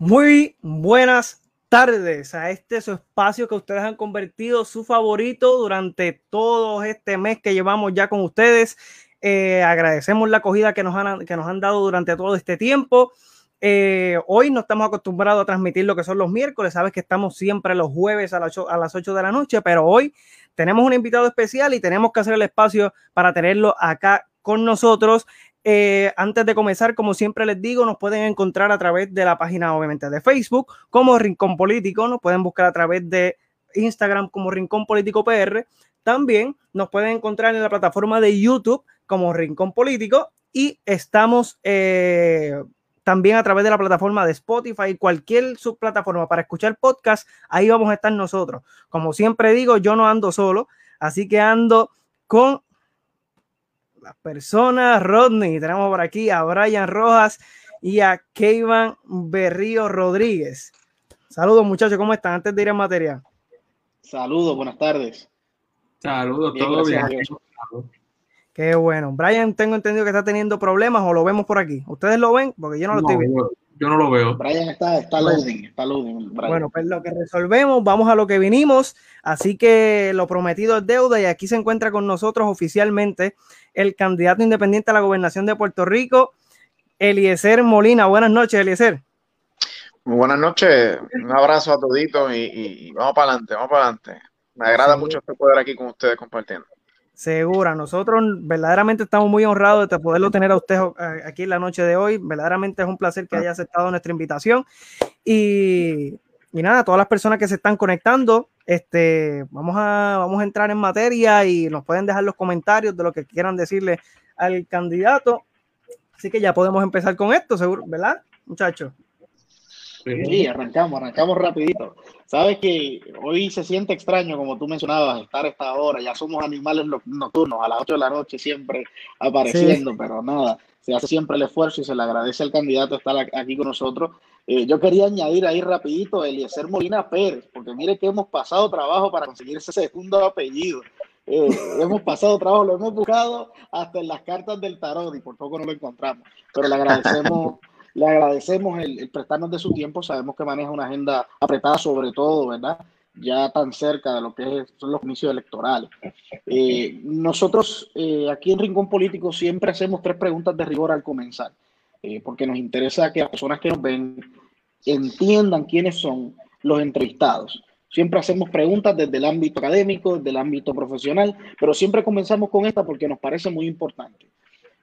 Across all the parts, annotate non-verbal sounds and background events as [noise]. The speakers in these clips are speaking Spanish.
Muy buenas tardes a este su espacio que ustedes han convertido su favorito durante todo este mes que llevamos ya con ustedes. Eh, agradecemos la acogida que nos, han, que nos han dado durante todo este tiempo. Eh, hoy no estamos acostumbrados a transmitir lo que son los miércoles, sabes que estamos siempre los jueves a las, 8, a las 8 de la noche, pero hoy tenemos un invitado especial y tenemos que hacer el espacio para tenerlo acá con nosotros. Eh, antes de comenzar, como siempre les digo, nos pueden encontrar a través de la página, obviamente, de Facebook como Rincón Político, nos pueden buscar a través de Instagram como Rincón Político PR. También nos pueden encontrar en la plataforma de YouTube como Rincón Político y estamos eh, también a través de la plataforma de Spotify, cualquier subplataforma para escuchar podcast, ahí vamos a estar nosotros. Como siempre digo, yo no ando solo, así que ando con las personas, Rodney, tenemos por aquí a Brian Rojas y a Keivan Berrío Rodríguez. Saludos muchachos, ¿cómo están? Antes de ir en materia. Saludos, buenas tardes. Saludos, todo bien. Qué bueno. Brian, tengo entendido que está teniendo problemas o lo vemos por aquí. ¿Ustedes lo ven? Porque yo no lo estoy viendo. Yo, no lo veo. Brian está, está loading, está loading. Bueno, pues lo que resolvemos, vamos a lo que vinimos. Así que lo prometido es deuda y aquí se encuentra con nosotros oficialmente el candidato independiente a la gobernación de Puerto Rico, Eliezer Molina. Buenas noches, Eliezer. Muy buenas noches, un abrazo a toditos y, vamos para adelante, vamos para adelante. Me agrada mucho este poder aquí con ustedes compartiendo. Segura, nosotros verdaderamente estamos muy honrados de poderlo tener a usted eh, aquí en la noche de hoy. Verdaderamente es un placer que haya aceptado nuestra invitación. Y, y nada, todas las personas que se están conectando, este, vamos, a, vamos a entrar en materia y nos pueden dejar los comentarios de lo que quieran decirle al candidato. Así que ya podemos empezar con esto, seguro, ¿verdad, muchachos? Sí, arrancamos, arrancamos rapidito. Sabes que hoy se siente extraño, como tú mencionabas, estar a esta hora. Ya somos animales nocturnos, a las 8 de la noche siempre apareciendo, pero nada, se hace siempre el esfuerzo y se le agradece al candidato estar aquí con nosotros. Eh, yo quería añadir ahí rapidito Eliezer Molina Pérez, porque mire que hemos pasado trabajo para conseguir ese segundo apellido. Eh, hemos pasado trabajo, lo hemos buscado hasta en las cartas del tarot y por poco no lo encontramos. Pero le agradecemos le agradecemos el, prestarnos de su tiempo. Sabemos que maneja una agenda apretada, sobre todo, ¿verdad? Ya tan cerca de lo que son los comicios electorales. Eh, nosotros eh, aquí en Rincón Político siempre hacemos tres preguntas de rigor al comenzar, eh, porque nos interesa que las personas que nos ven entiendan quiénes son los entrevistados. Siempre hacemos preguntas desde el ámbito académico, desde el ámbito profesional, pero siempre comenzamos con esta porque nos parece muy importante.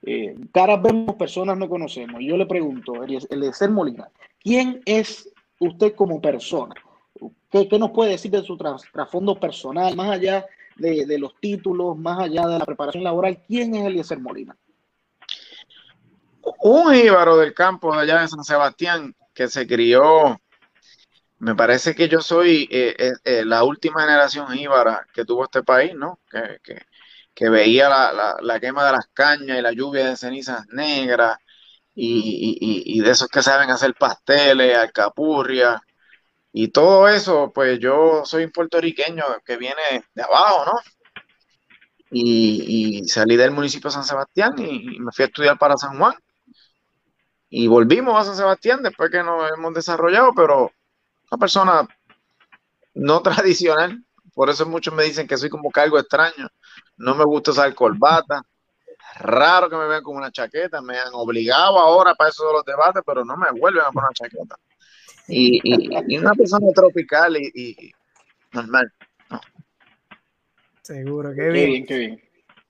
Eh, caras vemos, personas no conocemos. Yo le pregunto, ser Molina, ¿quién es usted como persona? ¿Qué, nos puede decir de su trasfondo personal, más allá de, los títulos, más allá de la preparación laboral? ¿Quién es Eliezer Molina? Un íbaro del campo de allá de San Sebastián que se crió. Me parece que yo soy eh, eh, la última generación íbara que tuvo este país, ¿no? que, que veía la, quema de las cañas y la lluvia de cenizas negras y, de esos que saben hacer pasteles, alcapurria y todo eso, pues yo soy un puertorriqueño que viene de abajo, ¿no? Y, salí del municipio de San Sebastián y, me fui a estudiar para San Juan. Y volvimos a San Sebastián después que nos hemos desarrollado, pero una persona no [laughs] tradicional. Por eso muchos me dicen que soy como que algo extraño no me gusta usar corbata, raro que me vean con una chaqueta, me han obligado ahora para eso de los debates, pero no me vuelven a poner chaqueta. Y, una persona tropical y, normal. Seguro, qué, bien. Qué bien,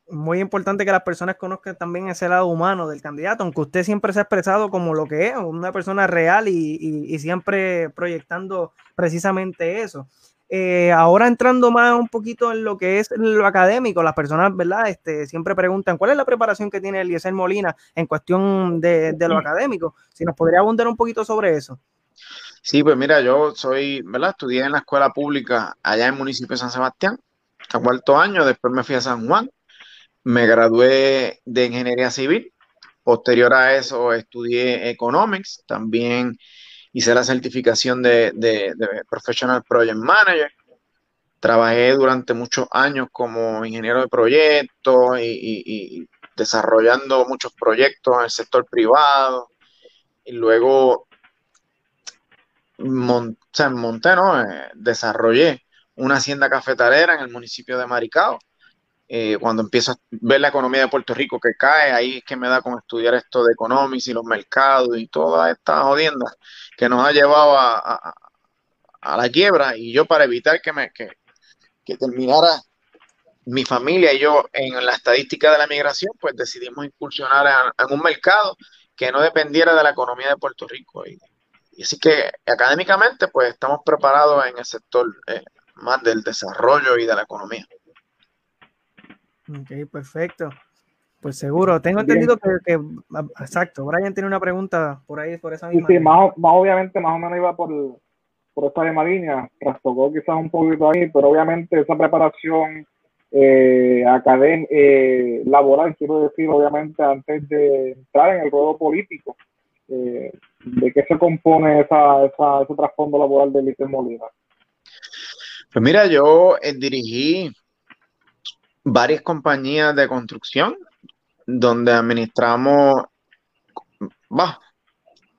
Muy importante que las personas conozcan también ese lado humano del candidato, aunque usted siempre se ha expresado como lo que es, una persona real y siempre proyectando precisamente eso. Eh, ahora entrando más un poquito en lo que es lo académico, las personas, ¿verdad? Este, siempre preguntan cuál es la preparación que tiene Eliezer Molina en cuestión de, lo académico. Si nos podría abundar un poquito sobre eso. Sí, pues mira, yo soy, ¿verdad? Estudié en la escuela pública allá en el municipio de San Sebastián, a cuarto año, después me fui a San Juan, me gradué de ingeniería civil, posterior a eso estudié economics, también hice la certificación de, Professional Project Manager. Trabajé durante muchos años como ingeniero de proyectos y, desarrollando muchos proyectos en el sector privado. Y luego monté, ¿no? Eh, desarrollé una hacienda cafetalera en el municipio de Maricao. Eh, cuando empiezo a ver la economía de Puerto Rico que cae, ahí es que me da con estudiar esto de economics y los mercados y todas estas jodiendas que nos ha llevado a, la quiebra. Y yo para evitar que, me, que, terminara mi familia y yo en la estadística de la migración, pues decidimos incursionar en, un mercado que no dependiera de la economía de Puerto Rico. Y, así que académicamente, pues estamos preparados en el sector eh, más del desarrollo y de la economía. Ok, perfecto. Pues seguro, tengo entendido que, exacto, Brian tiene una pregunta por ahí, por esa misma. Sí, más, obviamente, más o menos iba por, por esta misma línea, trastocó quizás un poquito ahí, pero obviamente esa preparación eh, académica, eh, laboral, quiero decir, obviamente, antes de entrar en el ruedo político, eh, ¿de qué se compone esa, esa, ese trasfondo laboral de Líder Molina? Pues mira, yo eh, dirigí varias compañías de construcción donde administramos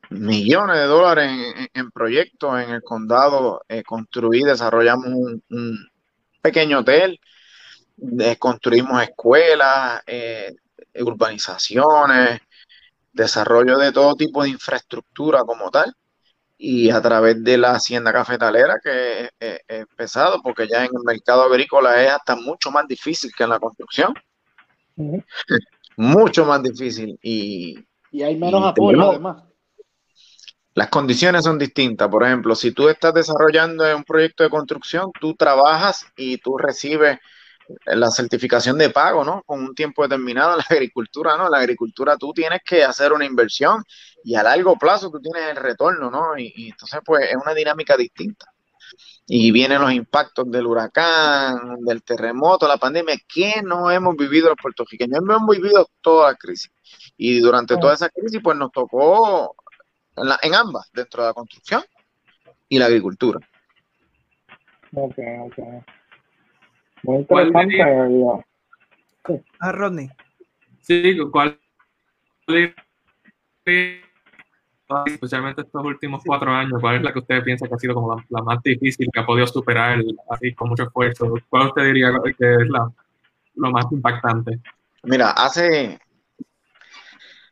millones de dólares en, proyectos en el condado. Eh, construí, desarrollamos un, pequeño hotel, construimos escuelas, eh, urbanizaciones, desarrollo de todo tipo de infraestructura como tal y a través de la hacienda cafetalera, que es, pesado, porque ya en el mercado agrícola es hasta mucho más difícil que en la construcción. [laughs] mucho más difícil. Y, y hay menos apoyo, además. Las condiciones son distintas. Por ejemplo, si tú estás desarrollando un proyecto de construcción, tú trabajas y tú recibes la certificación de pago, ¿no? Con un tiempo determinado en la agricultura, ¿no? En la agricultura tú tienes que hacer una inversión y a largo plazo tú tienes el retorno, ¿no? Y, entonces, pues, es una dinámica distinta. Y vienen los impactos del huracán, del terremoto, la pandemia, que no hemos vivido los puertorriqueños, no hemos vivido toda la crisis. Y durante toda esa crisis, pues nos tocó en, en ambas, dentro de la construcción y la agricultura. Ok, ok. Muy interesante. Ah, Rodney. Sí, ¿cuál? Especialmente estos últimos cuatro años, ¿cuál es la que usted piensa que ha sido como la, más difícil, que ha podido superar así con mucho esfuerzo? ¿Cuál usted diría que es la, lo más impactante? Mira, hace,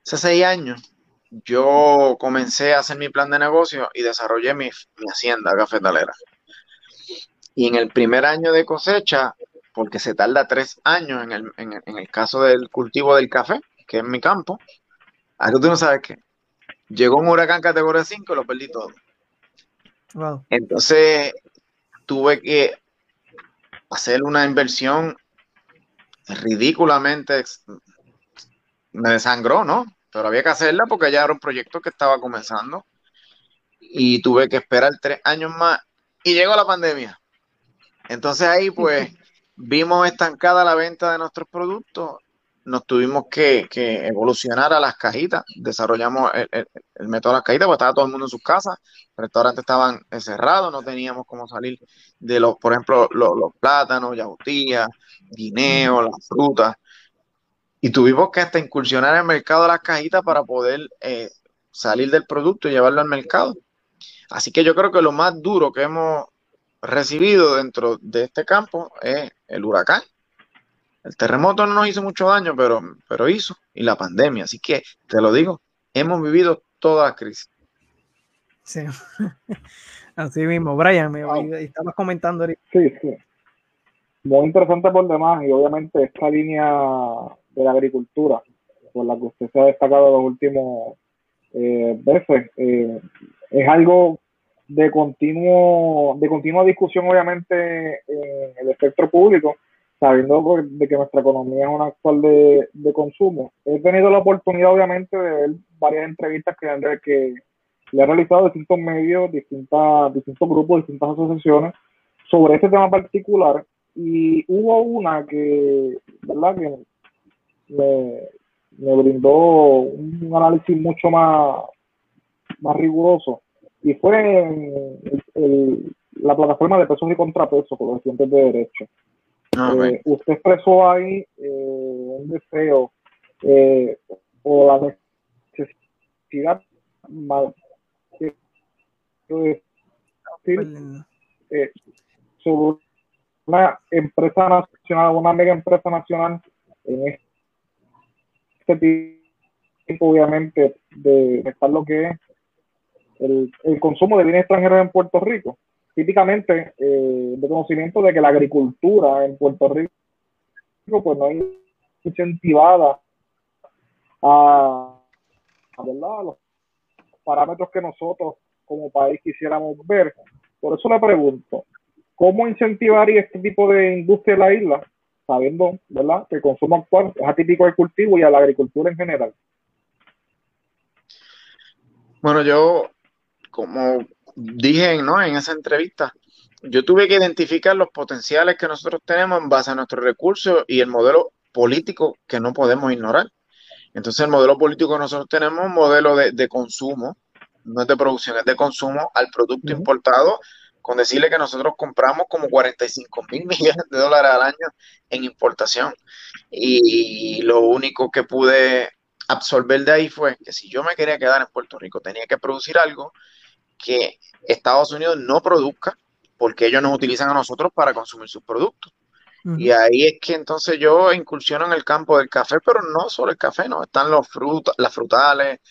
hace seis años yo comencé a hacer mi plan de negocio y desarrollé mi, mi hacienda cafetalera. Y en el primer año de cosecha, porque se tarda tres años en el, en, en el caso del cultivo del café, que es mi campo, algo tú no sabes qué. Llegó un huracán categoría 5 y lo perdí todo. Entonces tuve que hacer una inversión ridículamente, me desangró, ¿no? Pero había que hacerla porque ya era un proyecto que estaba comenzando y tuve que esperar tres años más y llegó la pandemia. Entonces ahí pues vimos estancada la venta de nuestros productos, nos tuvimos que, evolucionar a las cajitas, desarrollamos el, método de las cajitas, porque estaba todo el mundo en sus casas, los restaurantes estaban cerrados, no teníamos cómo salir de los, por ejemplo, los, plátanos, yagutías, guineos, las frutas, y tuvimos que hasta incursionar en el mercado de las cajitas para poder eh, salir del producto y llevarlo al mercado. Así que yo creo que lo más duro que hemos recibido dentro de este campo es el huracán. El terremoto no nos hizo mucho daño, pero, pero hizo, y la pandemia. Así que te lo digo, hemos vivido toda la crisis. Sí, [laughs] así mismo. Brian, me estabas comentando ahorita. Sí, sí. Muy interesante por demás, y obviamente esta línea de la agricultura, por la que usted se ha destacado los últimos eh, veces, eh, es algo de continuo de continua discusión obviamente en el espectro público sabiendo de que nuestra economía es una actual de, de consumo. He tenido la oportunidad obviamente de ver varias entrevistas que, que le han realizado distintos medios distintas distintos grupos distintas asociaciones sobre este tema particular. Y hubo una que verdad que me, me brindó un análisis mucho más más riguroso y fue la plataforma de pesos y contrapesos con los estudiantes de Derecho. Ah, eh, usted expresó ahí eh, un deseo eh, o la necesidad eh, sobre una empresa nacional, una mega empresa nacional en este tipo, obviamente, de estar lo que es el, el, consumo de bienes extranjeros en Puerto Rico. Típicamente, eh, de conocimiento de que la agricultura en Puerto Rico pues no es incentivada a, los parámetros que nosotros como país quisiéramos ver. Por eso le pregunto, ¿cómo incentivaría este tipo de industria en la isla, sabiendo ¿verdad? que el consumo actual es atípico del cultivo y a la agricultura en general? Bueno, yo, como dije ¿no? en esa entrevista, yo tuve que identificar los potenciales que nosotros tenemos en base a nuestros recursos y el modelo político que no podemos ignorar. Entonces, el modelo político que nosotros tenemos es un modelo de, de consumo no es de producción, es de consumo al producto importado, con decirle que nosotros compramos como 45 mil [laughs] millones de dólares al año en importación. Y lo único que pude absorber de ahí fue que si yo me quería quedar en Puerto Rico, tenía que producir algo que Estados Unidos no produzca, porque ellos nos utilizan a nosotros para consumir sus productos. Y ahí es que entonces yo incursiono en el campo del café, pero no solo el café, no, están los las frutales,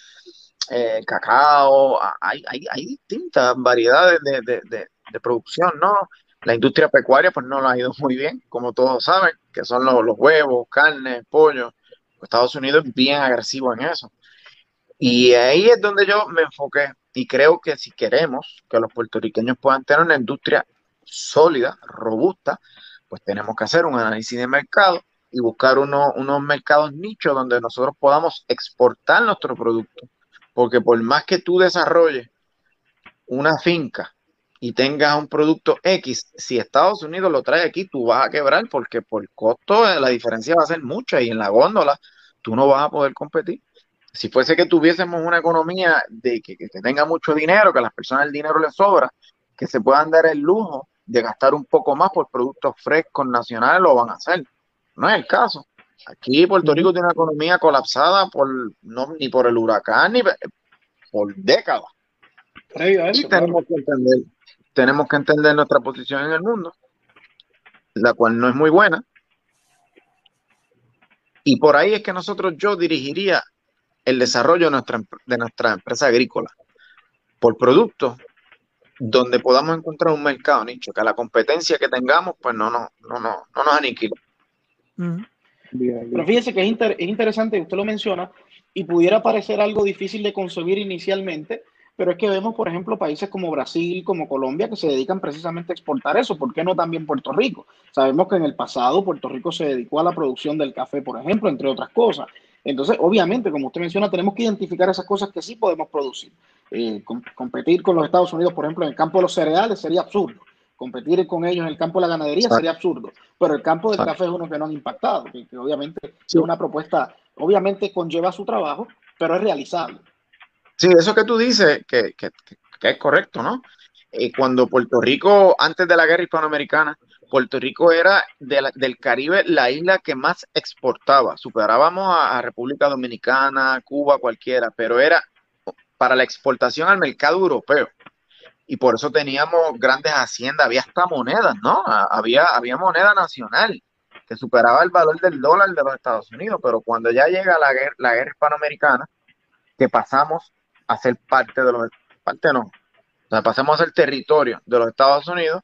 eh, cacao, hay, hay, hay, distintas variedades de, de, de, producción, ¿no? La industria pecuaria pues no lo ha ido muy bien, como todos saben, que son los, los huevos, carne, pollo. Estados Unidos es bien agresivo en eso. Y ahí es donde yo me enfoqué y creo que si queremos que los puertorriqueños puedan tener una industria sólida, robusta, pues tenemos que hacer un análisis de mercado y buscar uno, unos mercados nichos donde nosotros podamos exportar nuestro producto porque por más que tú desarrolles una finca y tengas un producto X, si Estados Unidos lo trae aquí, tú vas a quebrar porque por costo eh, la diferencia va a ser mucha y en la góndola tú no vas a poder competir. Si fuese que tuviésemos una economía de que, que tenga mucho dinero, que a las personas el dinero les sobra, que se puedan dar el lujo de gastar un poco más por productos frescos nacionales, lo van a hacer. No es el caso. Aquí Puerto Rico tiene una economía colapsada por no ni por el huracán ni por décadas. y tenemos que entender, tenemos que entender nuestra posición en el mundo, la cual no es muy buena. Y por ahí es que nosotros yo dirigiría el desarrollo de nuestra, de nuestra empresa agrícola por productos donde podamos encontrar un mercado nicho, que la competencia que tengamos, pues no, no, no, no, no nos aniquile. Pero fíjese que es, es interesante, usted lo menciona, y pudiera parecer algo difícil de concebir inicialmente, pero es que vemos, por ejemplo, países como Brasil, como Colombia, que se dedican precisamente a exportar eso. ¿Por qué no también Puerto Rico? Sabemos que en el pasado Puerto Rico se dedicó a la producción del café, por ejemplo, entre otras cosas. Entonces, obviamente, como usted menciona, tenemos que identificar esas cosas que sí podemos producir. Eh, competir con los Estados Unidos, por ejemplo, en el campo de los cereales sería absurdo competir con ellos en el campo de la ganadería sería absurdo, pero el campo del café es uno que no han impactado, que, obviamente es una propuesta, obviamente conlleva su trabajo, pero es realizable. Sí, eso que tú dices, que, que, que es correcto, ¿no? Eh, cuando Puerto Rico, antes de la guerra hispanoamericana, Puerto Rico era del Caribe la isla que más exportaba. Superábamos a, República Dominicana, Cuba, cualquiera, pero era para la exportación al mercado europeo y por eso teníamos grandes haciendas, había hasta monedas, ¿no? Había, había moneda nacional que superaba el valor del dólar de los Estados Unidos, pero cuando ya llega la guerra, la guerra hispanoamericana, que pasamos a ser parte de los, parte no, pasamos a ser territorio de los Estados Unidos,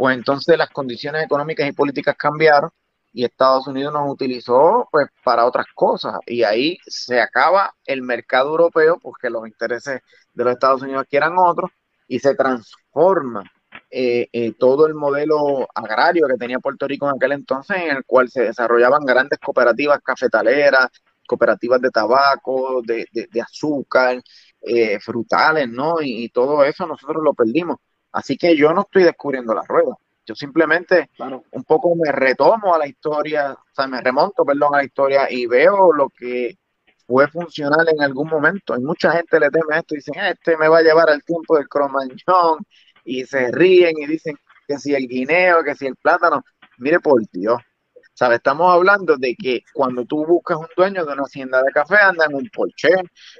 pues entonces las condiciones económicas y políticas cambiaron y Estados Unidos nos utilizó pues para otras cosas y ahí se acaba el mercado europeo porque los intereses de los Estados Unidos aquí eran otros y se transforma eh, eh, todo el modelo agrario que tenía Puerto Rico en aquel entonces, en el cual se desarrollaban grandes cooperativas cafetaleras, cooperativas de tabaco, de, azúcar, eh, frutales, ¿no? Y, todo eso nosotros lo perdimos. Así que yo no estoy descubriendo la rueda. Yo simplemente un poco me retomo a la historia, o sea, me remonto, perdón, a la historia y veo lo que fue funcional en algún momento. Hay mucha gente le teme a esto y dicen, este me va a llevar al tiempo del cromañón y se ríen y dicen que si el guineo, que si el plátano. Mire por Dios, ¿sabes? Estamos hablando de que cuando tú buscas un dueño de una hacienda de café, anda en un Porsche,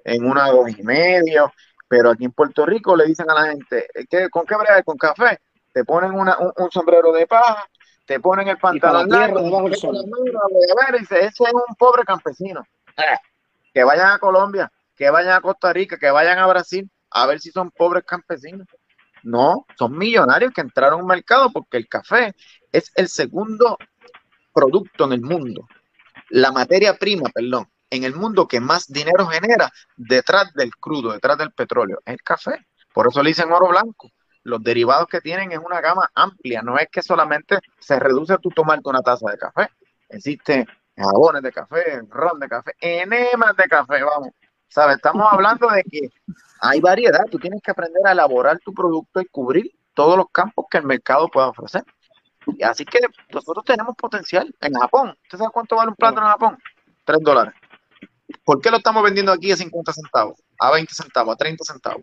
en una dos y medio, Pero aquí en Puerto Rico le dicen a la gente, ¿qué, ¿con qué breve? ¿Con café? Te ponen una, un, sombrero de paja, te ponen el pantalón largo, debajo del sol. y dice, ese es un pobre campesino. Eh, que vayan a Colombia, que vayan a Costa Rica, que vayan a Brasil, a ver si son pobres campesinos. No, son millonarios que entraron al mercado porque el café es el segundo producto en el mundo, la materia prima, perdón, en el mundo que más dinero genera detrás del crudo, detrás del petróleo, es el café. Por eso le dicen oro blanco. Los derivados que tienen es una gama amplia, no es que solamente se reduce tú tomarte una taza de café. Existen jabones de café, ron de café, enemas de café, vamos. ¿Sabes? Estamos hablando de que hay variedad, tú tienes que aprender a elaborar tu producto y cubrir todos los campos que el mercado pueda ofrecer. Y así que nosotros tenemos potencial en Japón. ¿Usted sabe cuánto vale un plátano en Japón? Tres dólares. ¿Por qué lo estamos vendiendo aquí a 50 centavos, a 20 centavos, a 30 centavos?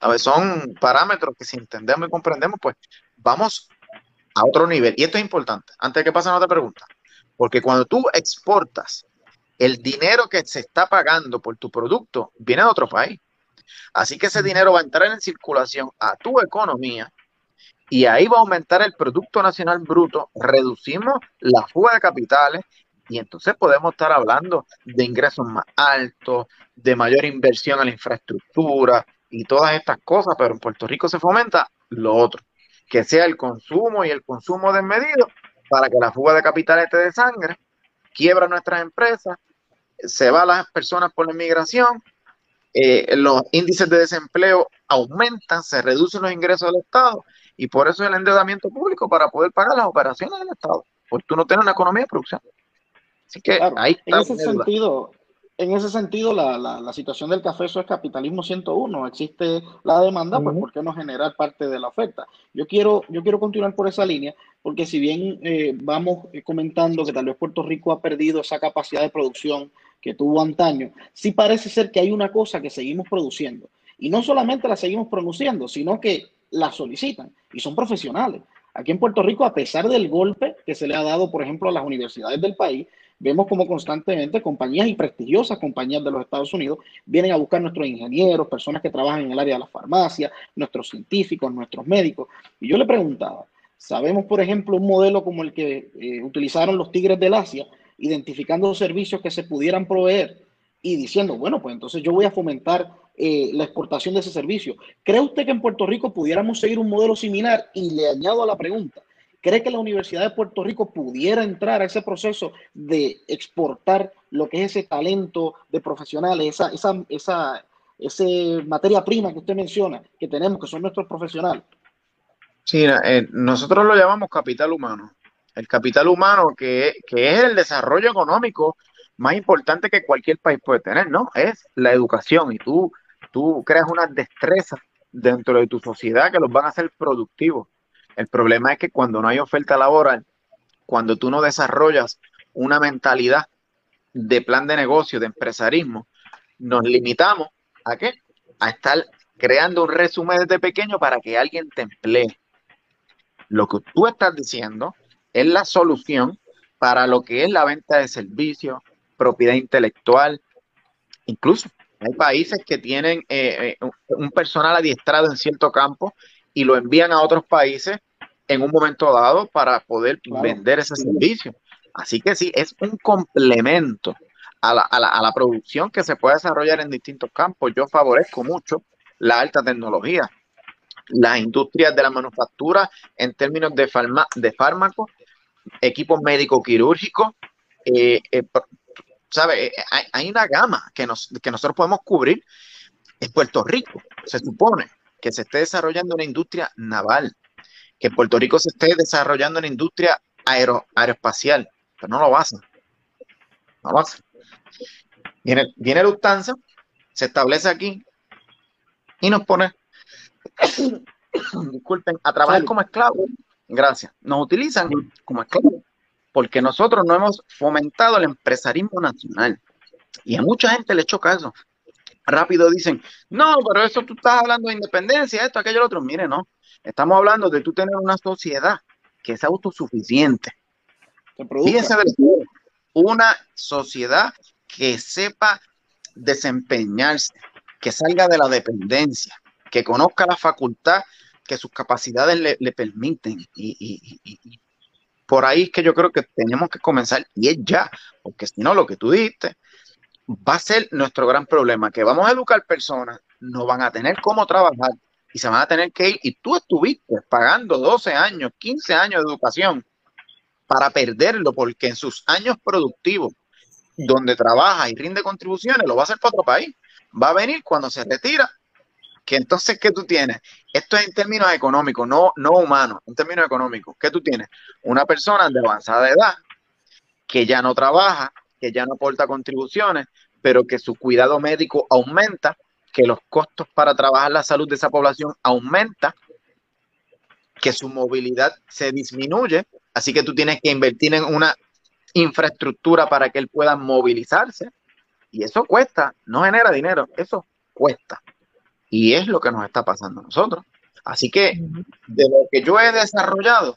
A ver, son parámetros que si entendemos y comprendemos, pues vamos a otro nivel. Y esto es importante, antes de que pasen a otra pregunta, porque cuando tú exportas, el dinero que se está pagando por tu producto viene de otro país. Así que ese dinero va a entrar en circulación a tu economía y ahí va a aumentar el Producto Nacional Bruto, reducimos la fuga de capitales y entonces podemos estar hablando de ingresos más altos, de mayor inversión en la infraestructura y todas estas cosas, pero en Puerto Rico se fomenta lo otro, que sea el consumo y el consumo desmedido para que la fuga de capitales esté de sangre, quiebra nuestras empresas, se va las personas por la inmigración, eh, los índices de desempleo aumentan, se reducen los ingresos del Estado y por eso el endeudamiento público para poder pagar las operaciones del Estado, porque tú no tienes una economía de producción. Así que ahí En ese sentido, en ese sentido, la, la, situación del café, eso es capitalismo 101. Existe la demanda, pues ¿por qué no generar parte de la oferta? Yo quiero, yo quiero continuar por esa línea, porque si bien eh, vamos comentando que tal vez Puerto Rico ha perdido esa capacidad de producción que tuvo antaño, sí parece ser que hay una cosa que seguimos produciendo. Y no solamente la seguimos produciendo, sino que la solicitan y son profesionales. Aquí en Puerto Rico, a pesar del golpe que se le ha dado, por ejemplo, a las universidades del país, vemos como constantemente compañías y prestigiosas compañías de los Estados Unidos vienen a buscar nuestros ingenieros, personas que trabajan en el área de la farmacia, nuestros científicos, nuestros médicos. Y yo le preguntaba, sabemos, por ejemplo, un modelo como el que eh, utilizaron los Tigres del Asia, identificando servicios que se pudieran proveer y diciendo, bueno, pues entonces yo voy a fomentar eh, la exportación de ese servicio. ¿Cree usted que en Puerto Rico pudiéramos seguir un modelo similar? Y le añado a la pregunta, ¿Cree que la Universidad de Puerto Rico pudiera entrar a ese proceso de exportar lo que es ese talento de profesionales, esa, esa, esa, materia prima que usted menciona, que tenemos, que son nuestros profesionales? Sí, eh, nosotros lo llamamos capital humano. El capital humano que, que es el desarrollo económico más importante que cualquier país puede tener, ¿no? Es la educación y tú, tú creas unas destrezas dentro de tu sociedad que los van a hacer productivos. El problema es que cuando no hay oferta laboral, cuando tú no desarrollas una mentalidad de plan de negocio, de empresarismo, nos limitamos a qué? A estar creando un resumen desde pequeño para que alguien te emplee. Lo que tú estás diciendo es la solución para lo que es la venta de servicios, propiedad intelectual. Incluso hay países que tienen eh, eh, un personal adiestrado en cierto campo y lo envían a otros países en un momento dado para poder vender ese servicio. Así que sí, es un complemento a la, a, la, a la, producción que se puede desarrollar en distintos campos. Yo favorezco mucho la alta tecnología, las industrias de la manufactura en términos de, de fármacos, equipos médico-quirúrgicos. Eh, eh, ¿sabe? Eh, hay, hay, una gama que, nos, que nosotros podemos cubrir. En Puerto Rico se supone que se esté desarrollando una industria naval, que Puerto Rico se esté desarrollando una industria aero, aeroespacial, pero no lo hacer. No lo hace. Viene, viene Lufthansa, se establece aquí y nos pone, [coughs] disculpen, a trabajar como esclavos. Gracias. Nos utilizan como esclavos porque nosotros no hemos fomentado el empresarismo nacional. Y a mucha gente le choca eso rápido dicen, no, pero eso tú estás hablando de independencia, esto, aquello, lo otro. Mire, no, estamos hablando de tú tener una sociedad que es autosuficiente. Fíjense una sociedad que sepa desempeñarse, que salga de la dependencia, que conozca la facultad que sus capacidades le, permiten. Y, por ahí es que yo creo que tenemos que comenzar, y es ya, porque si no, lo que tú dijiste va a ser nuestro gran problema, que vamos a educar personas, no van a tener cómo trabajar y se van a tener que ir. Y tú estuviste pagando 12 años, 15 años de educación para perderlo, porque en sus años productivos, donde trabaja y rinde contribuciones, lo va a hacer para otro país. Va a venir cuando se retira, que entonces, ¿qué tú tienes? Esto es en términos económicos, no, no humanos, en términos económicos. ¿Qué tú tienes? Una persona de avanzada edad que ya no trabaja, que ya no aporta contribuciones, pero que su cuidado médico aumenta, que los costos para trabajar la salud de esa población aumenta, que su movilidad se disminuye, así que tú tienes que invertir en una infraestructura para que él pueda movilizarse. Y eso cuesta, no genera dinero, eso cuesta. Y es lo que nos está pasando a nosotros. Así que de lo que yo he desarrollado,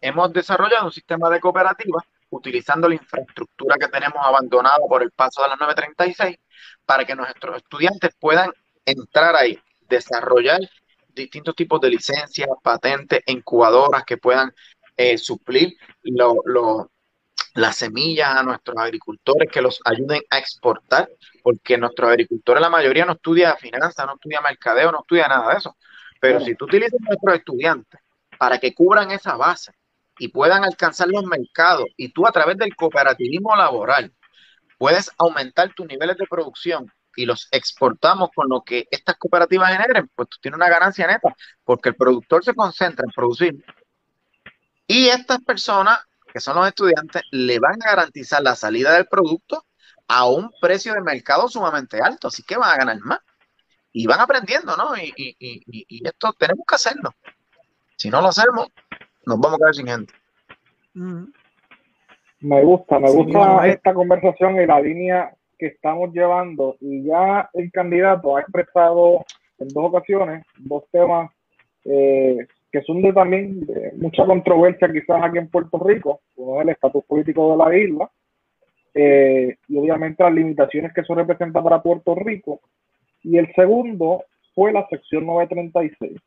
hemos desarrollado un sistema de cooperativas utilizando la infraestructura que tenemos abandonada por el paso de las 936 para que nuestros estudiantes puedan entrar ahí, desarrollar distintos tipos de licencias, patentes, incubadoras que puedan eh, suplir las semillas a nuestros agricultores, que los ayuden a exportar, porque nuestros agricultores, la mayoría no estudia finanzas, no estudia mercadeo, no estudia nada de eso. Pero si tú utilizas a nuestros estudiantes para que cubran esa base y puedan alcanzar los mercados, y tú a través del cooperativismo laboral puedes aumentar tus niveles de producción y los exportamos con lo que estas cooperativas generen, pues tú tienes una ganancia neta, porque el productor se concentra en producir y estas personas, que son los estudiantes, le van a garantizar la salida del producto a un precio de mercado sumamente alto, así que van a ganar más. Y van aprendiendo, ¿no? Y, y esto tenemos que hacerlo. Si no lo hacemos, nos vamos a quedar sin gente. Me gusta, me gusta esta conversación y la línea que estamos llevando. Y ya el candidato ha expresado en dos ocasiones dos temas eh, que son de también de mucha controversia quizás aquí en Puerto Rico. Uno es el estatus político de la isla eh, y obviamente las limitaciones que eso representa para Puerto Rico. Y el segundo fue la sección 936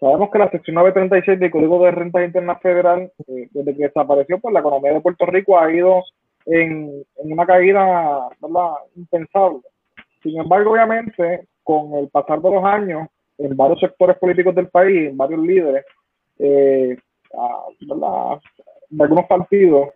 Sabemos que la sección 936 del Código de Renta Interna Federal, eh, desde que desapareció, pues la economía de Puerto Rico ha ido en, una caída impensable. Sin embargo, obviamente, con el pasar de los años, en varios sectores políticos del país, en varios líderes, eh, de algunos partidos,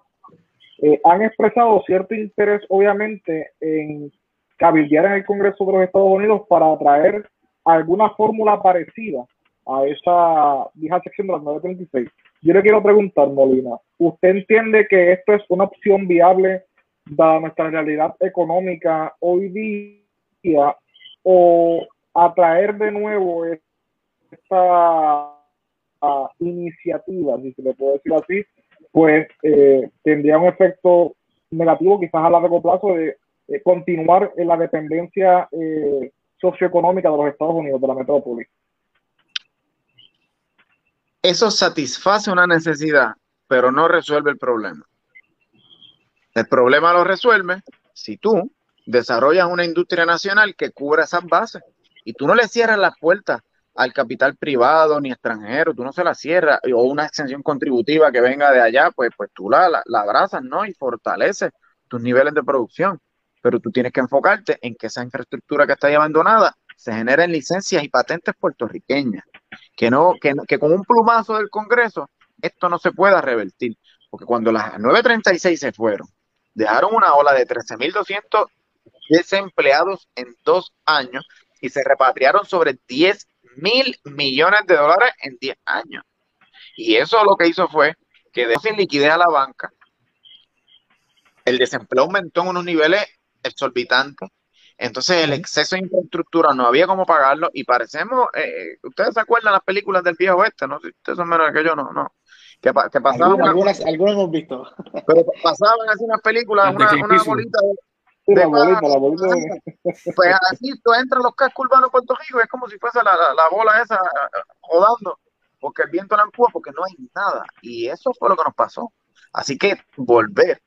eh, han expresado cierto interés, obviamente, en cabildear en el Congreso de los Estados Unidos para traer alguna fórmula parecida a esa vieja sección de las 936. Yo le quiero preguntar, Molina, ¿usted entiende que esto es una opción viable dada nuestra realidad económica hoy día o atraer de nuevo esta iniciativa, si se le puede decir así, pues eh, tendría un efecto negativo quizás a largo plazo de continuar en la dependencia eh, socioeconómica de los Estados Unidos, de la metrópoli eso satisface una necesidad, pero no resuelve el problema. El problema lo resuelve si tú desarrollas una industria nacional que cubra esas bases y tú no le cierras las puertas al capital privado ni extranjero, tú no se la cierras, o una extensión contributiva que venga de allá, pues, pues tú la, la, abrazas, ¿no? Y fortaleces tus niveles de producción. Pero tú tienes que enfocarte en que esa infraestructura que está ahí abandonada se generen licencias y patentes puertorriqueñas que, no, que, que con un plumazo del Congreso esto no se pueda revertir. Porque cuando las 936 se fueron, dejaron una ola de 13.200 desempleados en dos años y se repatriaron sobre 10 mil millones de dólares en 10 años. Y eso lo que hizo fue que dejó sin liquidez a la banca. El desempleo aumentó en unos niveles exorbitantes. Entonces el exceso de infraestructura no había cómo pagarlo y parecemos, eh, ustedes se acuerdan las películas del viejo oeste, ¿no? Ustedes son menos que yo, no, no. Que, que pasaban algunas, algunas, hemos visto. Pero pasaban así unas películas, una, una bolita de, la bolita, la bolita Pues así tú entras los cascos urbanos de Puerto Rico es como si fuese la, la, bola esa rodando, porque el viento la empuja, porque no hay nada. Y eso fue lo que nos pasó. Así que volver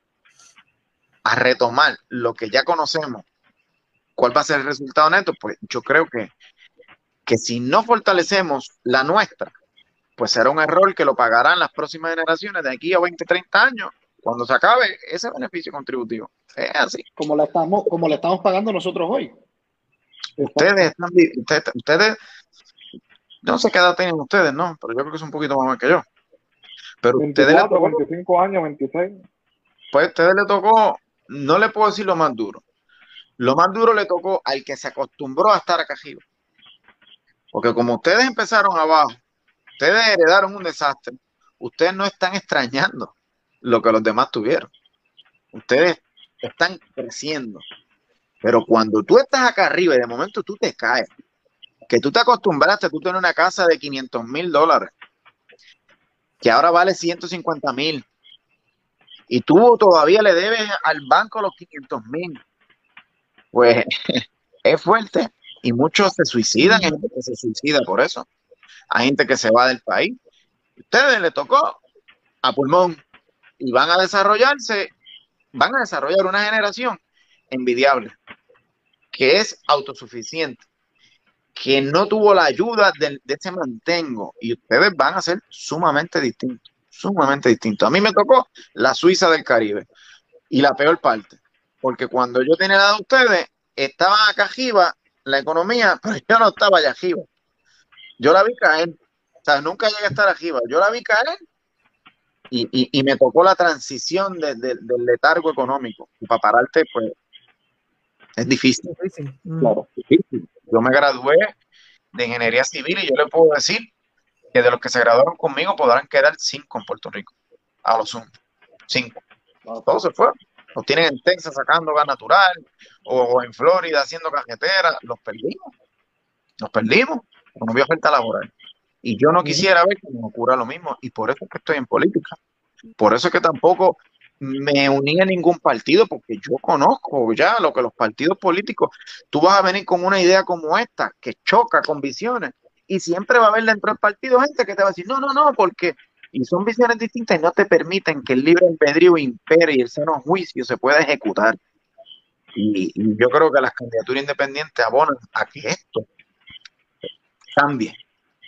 a retomar lo que ya conocemos ¿Cuál va a ser el resultado neto? Pues yo creo que, que si no fortalecemos la nuestra, pues será un error que lo pagarán las próximas generaciones de aquí a 20, 30 años, cuando se acabe ese beneficio contributivo. Es así. Como la estamos, como le estamos pagando nosotros hoy. Ustedes están, ustedes, ustedes, no sé qué edad tienen ustedes, ¿no? Pero yo creo que es un poquito más que yo. Pero 24, ustedes le tocó, 25 años, 26. pues a ustedes le tocó, no le puedo decir lo más duro. Lo más duro le tocó al que se acostumbró a estar acá arriba. Porque como ustedes empezaron abajo, ustedes heredaron un desastre, ustedes no están extrañando lo que los demás tuvieron. Ustedes están creciendo. Pero cuando tú estás acá arriba y de momento tú te caes, que tú te acostumbraste, tú tienes una casa de 500 mil dólares, que ahora vale 150 mil, y tú todavía le debes al banco los 500 mil, pues [laughs] es fuerte. Y muchos se suicidan, que se suicida por eso. Hay gente que se va del país. Ustedes le tocó a pulmón y van a desarrollarse, van a desarrollar una generación envidiable, que es autosuficiente, que no tuvo la ayuda de, de ese mantengo y ustedes van a ser sumamente distintos, sumamente distintos. A mí me tocó la Suiza del Caribe y la peor parte, porque cuando yo tenía la de ustedes, estaban acá arriba la economía, [laughs] pero yo no estaba allá arriba. Yo la vi caer, o sea, nunca llegué a estar arriba, yo la vi caer y, y, y me tocó la transición de, de, del letargo económico. Y para pararte, pues, es difícil. Difícil. Mm. Claro. difícil. Yo me gradué de ingeniería civil y yo le puedo decir que de los que se graduaron conmigo podrán quedar cinco en Puerto Rico, a lo sumo, cinco. Todos se fueron. Los tienen en Texas sacando gas natural o, o en Florida haciendo cajetera. Los perdimos. Los perdimos. No había oferta laboral. Y yo no quisiera ver que me ocurra lo mismo. Y por eso es que estoy en política. Por eso es que tampoco me uní a ningún partido, porque yo conozco ya lo que los partidos políticos, tú vas a venir con una idea como esta, que choca con visiones, y siempre va a haber dentro del partido gente que te va a decir, no, no, no, porque, y son visiones distintas y no te permiten que el libre albedrío impere y el sano juicio se pueda ejecutar. Y, y yo creo que las candidaturas independientes abonan a que esto cambie,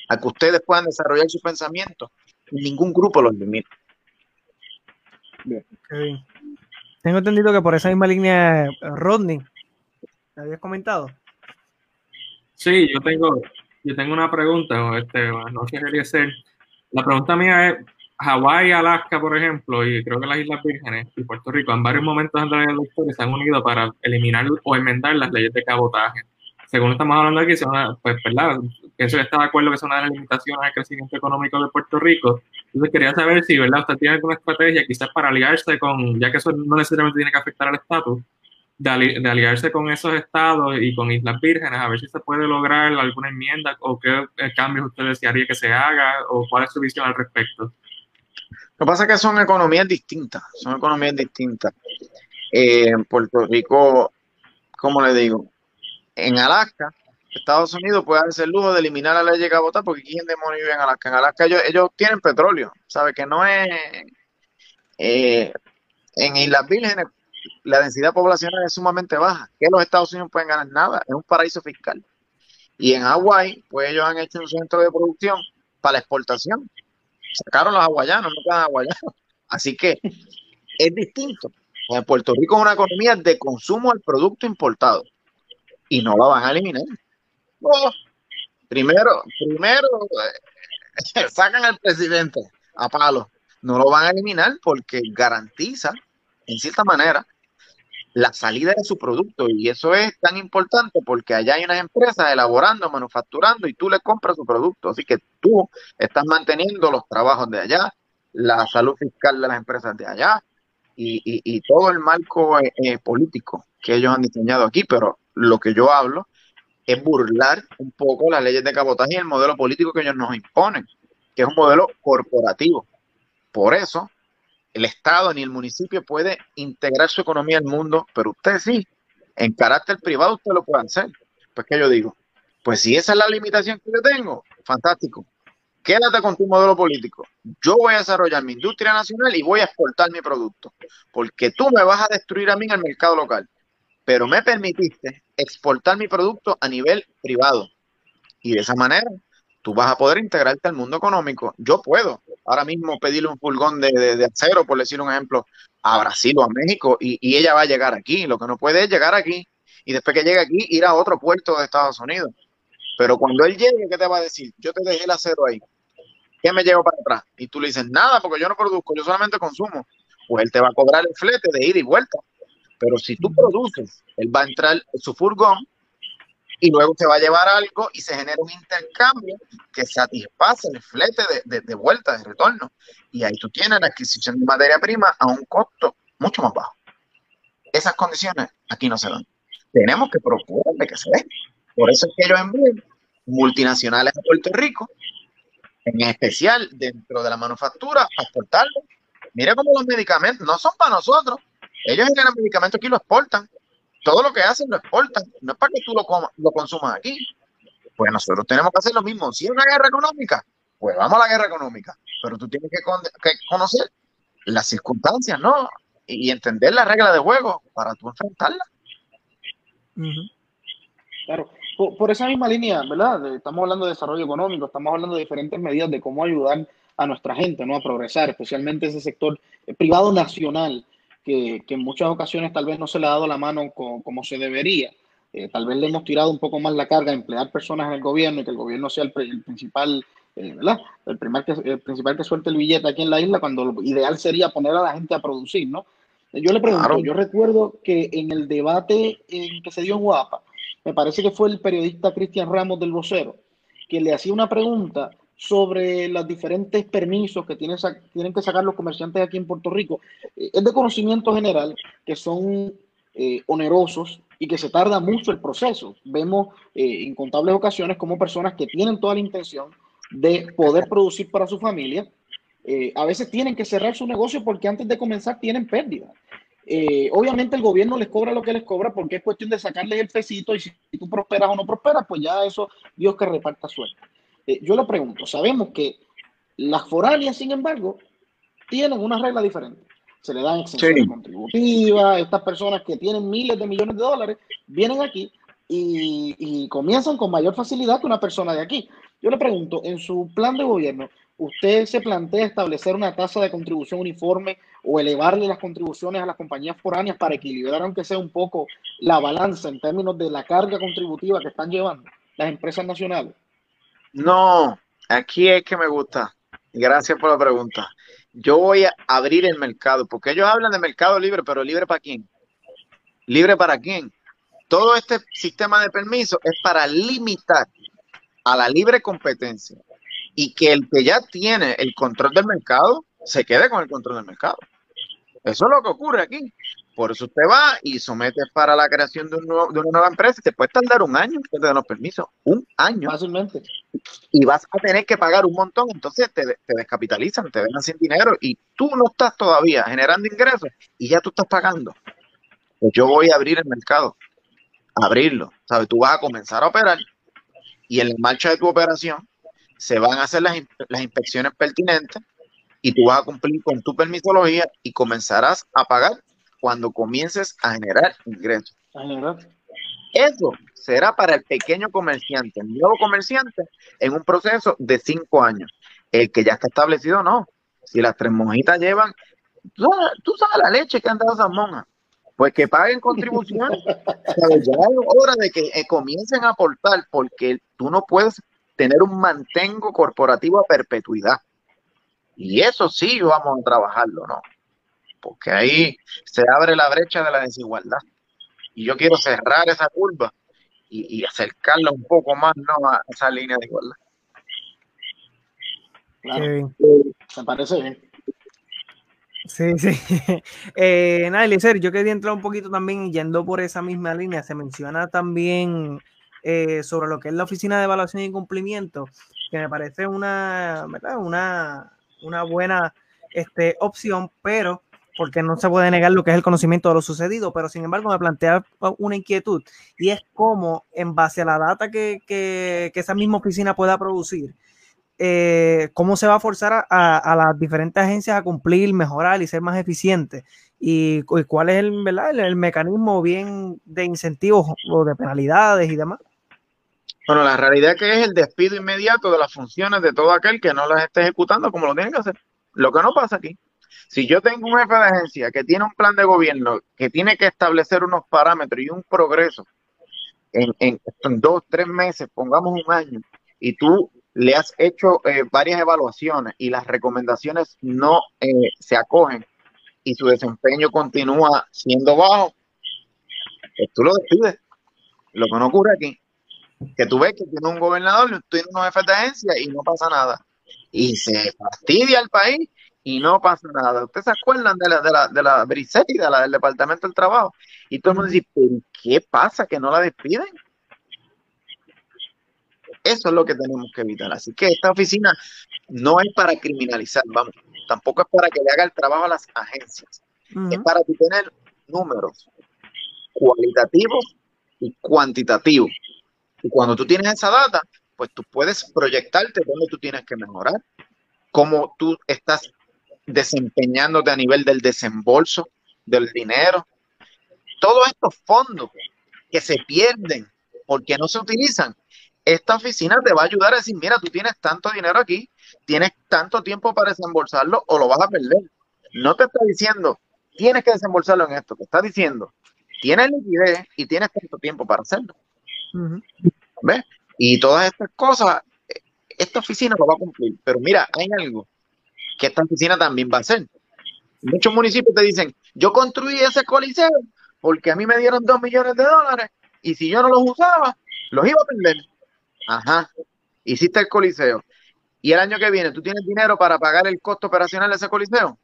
a que ustedes puedan desarrollar su pensamiento y ningún grupo los limita. Ok. Tengo entendido que por esa misma línea, Rodney, ¿te habías comentado? Sí, yo tengo, yo tengo una pregunta, este, no sé qué ser. La pregunta mía es, Hawái, Alaska, por ejemplo, y creo que las Islas Vírgenes y Puerto Rico, en varios momentos de la historia se han unido para eliminar o enmendar las leyes de cabotaje. Según estamos hablando aquí, pues, ¿verdad? Eso está de acuerdo que es una de las limitaciones al crecimiento económico de Puerto Rico. Entonces quería saber si, ¿verdad? Usted tiene alguna estrategia quizás para aliarse con, ya que eso no necesariamente tiene que afectar al estatus, de, ali- de aliarse con esos estados y con Islas Vírgenes, a ver si se puede lograr alguna enmienda o qué eh, cambios usted desearía que se haga o cuál es su visión al respecto. Lo que pasa es que son economías distintas, son economías distintas. Eh, en Puerto Rico, como le digo, en Alaska, Estados Unidos puede darse el lujo de eliminar la ley de cabotaje porque ¿quién demonios vive en Alaska? En Alaska ellos, ellos tienen petróleo, ¿sabe? Que no es... eh, en Islas Vírgenes la densidad poblacional es sumamente baja. Que los Estados Unidos pueden ganar nada, es un paraíso fiscal. Y en Hawái, pues ellos han hecho un centro de producción para la exportación. Sacaron los hawaianos, no quedan hawaianos. Así que es distinto. En Puerto Rico es una economía de consumo al producto importado y no la van a eliminar. No. Primero, primero eh, [laughs] sacan al presidente a palo. No lo van a eliminar porque garantiza, en cierta manera, la salida de su producto. Y eso es tan importante porque allá hay unas empresas elaborando, manufacturando y tú le compras su producto. Así que tú estás manteniendo los trabajos de allá, la salud fiscal de las empresas de allá y, todo el marco eh, eh, político que ellos han diseñado aquí. Pero lo que yo hablo es burlar un poco las leyes de cabotaje y el modelo político que ellos nos imponen, que es un modelo corporativo. Por eso, el Estado ni el municipio puede integrar su economía al mundo, pero usted sí, en carácter privado usted lo puede hacer. Pues que yo digo, pues si esa es la limitación que yo tengo, fantástico. Quédate con tu modelo político. Yo voy a desarrollar mi industria nacional y voy a exportar mi producto, porque tú me vas a destruir a mí en el mercado local. Pero me permitiste exportar mi producto a nivel privado. Y de esa manera tú vas a poder integrarte al mundo económico. Yo puedo ahora mismo pedirle un furgón de, de, acero, por decir un ejemplo, a Brasil o a México y, y, ella va a llegar aquí. Lo que no puede es llegar aquí y después que llegue aquí ir a otro puerto de Estados Unidos. Pero cuando él llegue, ¿qué te va a decir? Yo te dejé el acero ahí. ¿Qué me llevo para atrás? Y tú le dices, nada, porque yo no produzco, yo solamente consumo. Pues él te va a cobrar el flete de ida y vuelta. Pero si tú produces, él va a entrar en su furgón y luego se va a llevar algo y se genera un intercambio que satisface el flete de, de, vuelta, de retorno. Y ahí tú tienes la adquisición de materia prima a un costo mucho más bajo. Esas condiciones aquí no se dan. Tenemos que procurar de que se den. Por eso es que ellos envían multinacionales a Puerto Rico, en especial dentro de la manufactura, a exportarlo. Mira cómo los medicamentos no son para nosotros. Ellos generan medicamentos aquí y lo exportan todo lo que hacen lo exportan, no es para que tú lo, lo consumas aquí. Pues nosotros tenemos que hacer lo mismo. Si es una guerra económica, pues vamos a la guerra económica. Pero tú tienes que, conocer las circunstancias, ¿no? Y, entender las reglas de juego para tú enfrentarlas. Claro, por, esa misma línea, ¿verdad? Estamos hablando de desarrollo económico, estamos hablando de diferentes medidas de cómo ayudar a nuestra gente, ¿no? A progresar, especialmente ese sector privado nacional que, en muchas ocasiones tal vez no se le ha dado la mano como se debería. Eh, tal vez le hemos tirado un poco más la carga a emplear personas en el gobierno y que el gobierno sea el, principal, eh, ¿verdad? El, primer que, el principal que suelte el billete aquí en la isla, cuando lo ideal sería poner a la gente a producir, ¿no? Yo le pregunto, yo recuerdo que en el debate en que se dio en Guapa, me parece que fue el periodista Cristian Ramos del Vocero, que le hacía una pregunta sobre los diferentes permisos que tienen, tienen que sacar los comerciantes aquí en Puerto Rico. Eh, es de conocimiento general que son eh, onerosos y que se tarda mucho el proceso. Vemos eh, incontables ocasiones como personas que tienen toda la intención de poder producir para su familia, a veces tienen que cerrar su negocio porque antes de comenzar tienen pérdidas. obviamente el gobierno les cobra lo que les cobra porque es cuestión de sacarles el pesito y si tú prosperas o no prosperas, pues ya eso Dios que reparta suerte. Eh, yo lo pregunto, sabemos que las foráneas, sin embargo, tienen una regla diferente. Se le dan exenciones contributivas, estas personas que tienen miles de millones de dólares vienen aquí y, comienzan con mayor facilidad que una persona de aquí. Yo le pregunto, en su plan de gobierno, ¿usted se plantea establecer una tasa de contribución uniforme o elevarle las contribuciones a las compañías foráneas para equilibrar, aunque sea un poco, la balanza en términos de la carga contributiva que están llevando las empresas nacionales? No, aquí es que me gusta. Gracias por la pregunta. Yo voy a abrir el mercado, porque ellos hablan de mercado libre, pero libre para quién? ¿Libre para quién? Todo este sistema de permisos es para limitar a la libre competencia y que el que ya tiene el control del mercado se quede con el control del mercado. Eso es lo que ocurre aquí. Por eso usted va y somete para la creación de, un nuevo, de una nueva empresa y te puede tardar un año que te den los permisos. Un año. Fácilmente. Y vas a tener que pagar un montón. Entonces te, te descapitalizan, te dejan sin dinero y tú no estás todavía generando ingresos y ya tú estás pagando. Pues yo voy a abrir el mercado. abrirlo. ¿Sabes? Tú vas a comenzar a operar y en la marcha de tu operación se van a hacer las, las inspecciones pertinentes y tú vas a cumplir con tu permisología y comenzarás a pagar cuando comiences a generar ingresos. Eso será para el pequeño comerciante, el nuevo comerciante, en un proceso de cinco años. El que ya está establecido, no. Si las tres monjitas llevan, tú sabes, la leche que han dado esas monjas, pues que paguen contribuciones. [laughs] ya es hora de que eh, comiencen a aportar, porque tú no puedes tener un mantengo corporativo a perpetuidad. Y eso sí vamos a trabajarlo, ¿no? Porque ahí se abre la brecha de la desigualdad. Y yo quiero cerrar esa curva y, acercarla un poco más ¿no? a esa línea de igualdad. Claro. Me parece bien. Sí, sí. [laughs] Eh, nada, Eliezer, yo quería entrar un poquito también yendo por esa misma línea. Se menciona también eh, sobre lo que es la Oficina de Evaluación y Cumplimiento, que me parece una, una, una buena este, opción, pero porque no se puede negar lo que es el conocimiento de lo sucedido, pero sin embargo me plantea una inquietud y es cómo en base a la data que, que, esa misma oficina pueda producir, eh, cómo se va a forzar a, las diferentes agencias a cumplir, mejorar y ser más eficientes. y, cuál es el, ¿verdad? el, mecanismo bien de incentivos o de penalidades y demás. Bueno, la realidad es que es el despido inmediato de las funciones de todo aquel que no las esté ejecutando como lo tiene que hacer. Lo que no pasa aquí. Si yo tengo un jefe de agencia que tiene un plan de gobierno, que tiene que establecer unos parámetros y un progreso en, en, dos, tres meses, pongamos un año, y tú le has hecho eh, varias evaluaciones y las recomendaciones no eh, se acogen y su desempeño continúa siendo bajo, pues tú lo despides. Lo que no ocurre aquí, que tú ves que tiene un gobernador, tiene unos jefes de agencia y no pasa nada. Y se fastidia el país y no pasa nada. ¿Ustedes se acuerdan de la, de la, de la Brisetti, de la del Departamento del Trabajo? Y todo el mundo dice, qué pasa que no la despiden? Eso es lo que tenemos que evitar. Así que esta oficina no es para criminalizar, vamos, tampoco es para que le haga el trabajo a las agencias. Es para tener números cualitativos y cuantitativos. Y cuando tú tienes esa data, pues tú puedes proyectarte dónde tú tienes que mejorar, cómo tú estás desempeñándote a nivel del desembolso del dinero. Todos estos fondos que se pierden porque no se utilizan, esta oficina te va a ayudar a decir, mira, tú tienes tanto dinero aquí, tienes tanto tiempo para desembolsarlo o lo vas a perder. No te está diciendo, tienes que desembolsarlo en esto, te está diciendo, tienes liquidez y tienes tanto tiempo para hacerlo. ¿Ves? Y todas estas cosas, esta oficina lo va a cumplir. Pero mira, hay algo que esta oficina también va a hacer. Muchos municipios te dicen, yo construí ese coliseo porque a mí me dieron dos millones de dólares y si yo no los usaba, los iba a perder. Ajá, hiciste el coliseo. Y el año que viene, ¿tú tienes dinero para pagar el costo operacional de ese coliseo?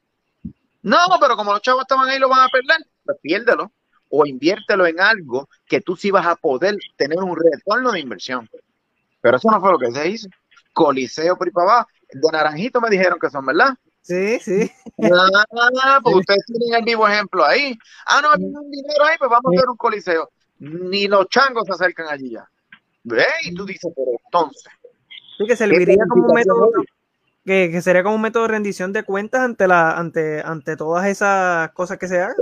No, pero como los chavos estaban ahí, lo van a perder. Pues piérdelo o inviértelo en algo que tú sí vas a poder tener un retorno de inversión. Pero eso no fue lo que se hizo. Coliseo por abajo. De Naranjito me dijeron que son, ¿verdad? Sí, sí. Ah, pues ustedes tienen el mismo ejemplo ahí. Ah, no, hay un dinero ahí, pues vamos a hacer un coliseo. Ni los changos se acercan allí ya. ¿Ve? Y tú dices, pero entonces. Sí, que serviría como un método, que, que, sería como un método de rendición de cuentas ante la, ante, ante todas esas cosas que se hagan.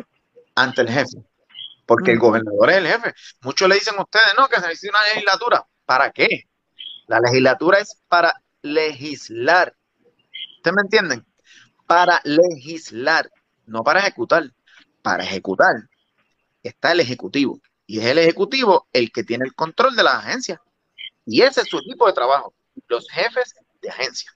Ante el jefe porque el mm. gobernador es el jefe. Muchos le dicen a ustedes, no, que se necesita una legislatura. ¿Para qué? La legislatura es para legislar. ¿Ustedes me entienden? Para legislar, no para ejecutar. Para ejecutar está el ejecutivo. Y es el ejecutivo el que tiene el control de las agencias. Y ese es su equipo de trabajo, los jefes de agencia.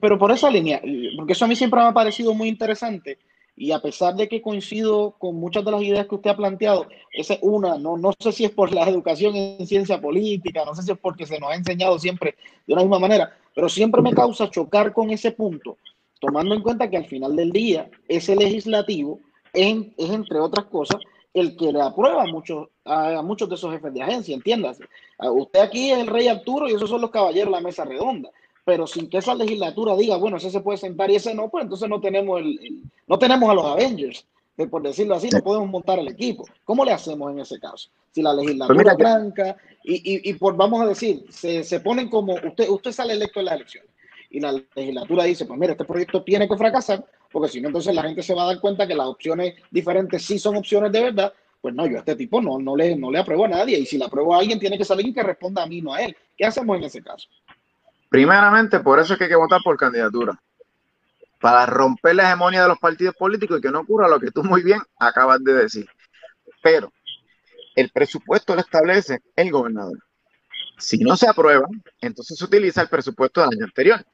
Pero por esa línea, porque eso a mí siempre me ha parecido muy interesante, y a pesar de que coincido con muchas de las ideas que usted ha planteado, esa es una, no, no sé si es por la educación en ciencia política, no sé si es porque se nos ha enseñado siempre de una misma manera, pero siempre me causa chocar con ese punto, tomando en cuenta que al final del día ese legislativo es, es entre otras cosas, el que le aprueba a muchos, a, muchos de esos jefes de agencia, entiéndase. Usted aquí es el rey Arturo y esos son los caballeros de la mesa redonda pero sin que esa legislatura diga, bueno, ese se puede sentar y ese no, pues entonces no tenemos el, no tenemos a los Avengers, por decirlo así, no podemos montar el equipo. ¿Cómo le hacemos en ese caso? Si la legislatura blanca y, y, y, por vamos a decir, se, se ponen como usted, usted sale electo en las elecciones y la legislatura dice, pues mira, este proyecto tiene que fracasar, porque si no, entonces la gente se va a dar cuenta que las opciones diferentes sí son opciones de verdad, pues no, yo a este tipo no, no, le, no le apruebo a nadie, y si le apruebo a alguien, tiene que salir y que responda a mí, no a él. ¿Qué hacemos en ese caso? Primeramente, por eso es que hay que votar por candidatura. Para romper la hegemonía de los partidos políticos y que no ocurra lo que tú muy bien acabas de decir. Pero el presupuesto lo establece el gobernador. Si no se aprueba, entonces se utiliza el presupuesto del año anterior.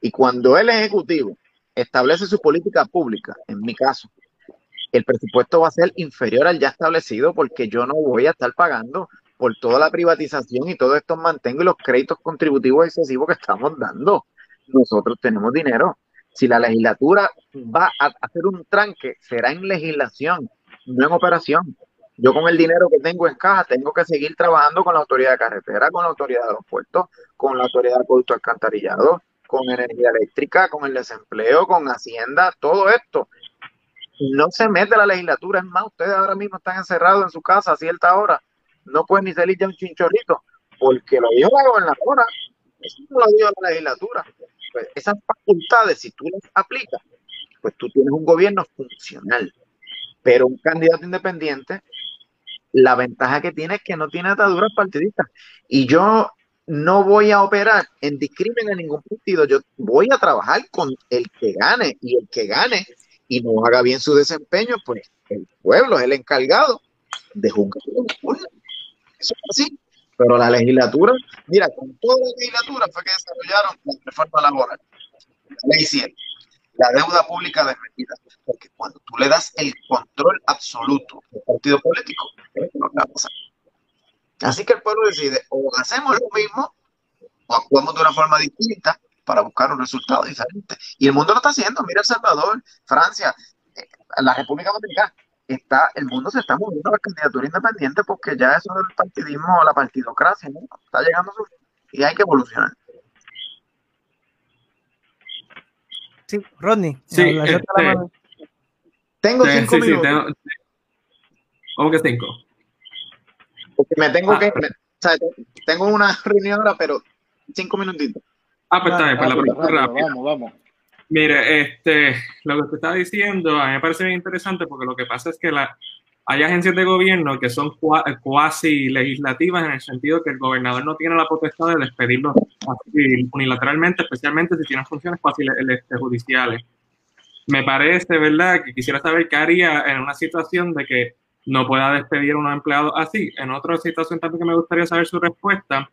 Y cuando el Ejecutivo establece su política pública, en mi caso, el presupuesto va a ser inferior al ya establecido porque yo no voy a estar pagando por toda la privatización y todo esto mantengo y los créditos contributivos excesivos que estamos dando. Nosotros tenemos dinero. Si la legislatura va a hacer un tranque, será en legislación, no en operación. Yo con el dinero que tengo en caja tengo que seguir trabajando con la autoridad de carretera, con la autoridad de los puertos, con la autoridad de producto alcantarillado, con energía eléctrica, con el desempleo, con Hacienda, todo esto. No se mete la legislatura, es más, ustedes ahora mismo están encerrados en su casa a cierta hora no puede ni salir ya un chinchorrito, porque lo dijo la gobernadora, eso no lo dijo la legislatura. Pues esas facultades, si tú las aplicas, pues tú tienes un gobierno funcional. Pero un candidato independiente, la ventaja que tiene es que no tiene ataduras partidistas. Y yo no voy a operar en discrimen en ningún partido. Yo voy a trabajar con el que gane y el que gane y no haga bien su desempeño, pues el pueblo es el encargado de juzgar. Eso es así. Pero la legislatura, mira, con toda la legislatura fue que desarrollaron la reforma laboral, la ley 100, la deuda pública desmedida. Porque cuando tú le das el control absoluto al partido político, no va a pasar. Así que el pueblo decide, o hacemos lo mismo, o actuamos de una forma distinta para buscar un resultado diferente. Y el mundo lo está haciendo. Mira El Salvador, Francia, eh, la República Dominicana está, el mundo se está moviendo a la candidatura independiente porque ya eso del partidismo o la partidocracia ¿no? está llegando a su y hay que evolucionar. Sí, Rodney. Sí, este, tengo cinco sí, minutos. Tengo, ¿Cómo que cinco? Porque me tengo ah, que, me, o sea, tengo una reunión ahora, pero cinco minutitos. Ah, pues está bien, pues la pregunta rápida. Vamos, vamos. Mire, este, lo que usted está diciendo a mí me parece bien interesante porque lo que pasa es que la, hay agencias de gobierno que son cuasi legislativas en el sentido que el gobernador no tiene la potestad de despedirlos unilateralmente, especialmente si tienen funciones cuasi este, judiciales. Me parece, ¿verdad?, que quisiera saber qué haría en una situación de que no pueda despedir a un empleado así. En otra situación también me gustaría saber su respuesta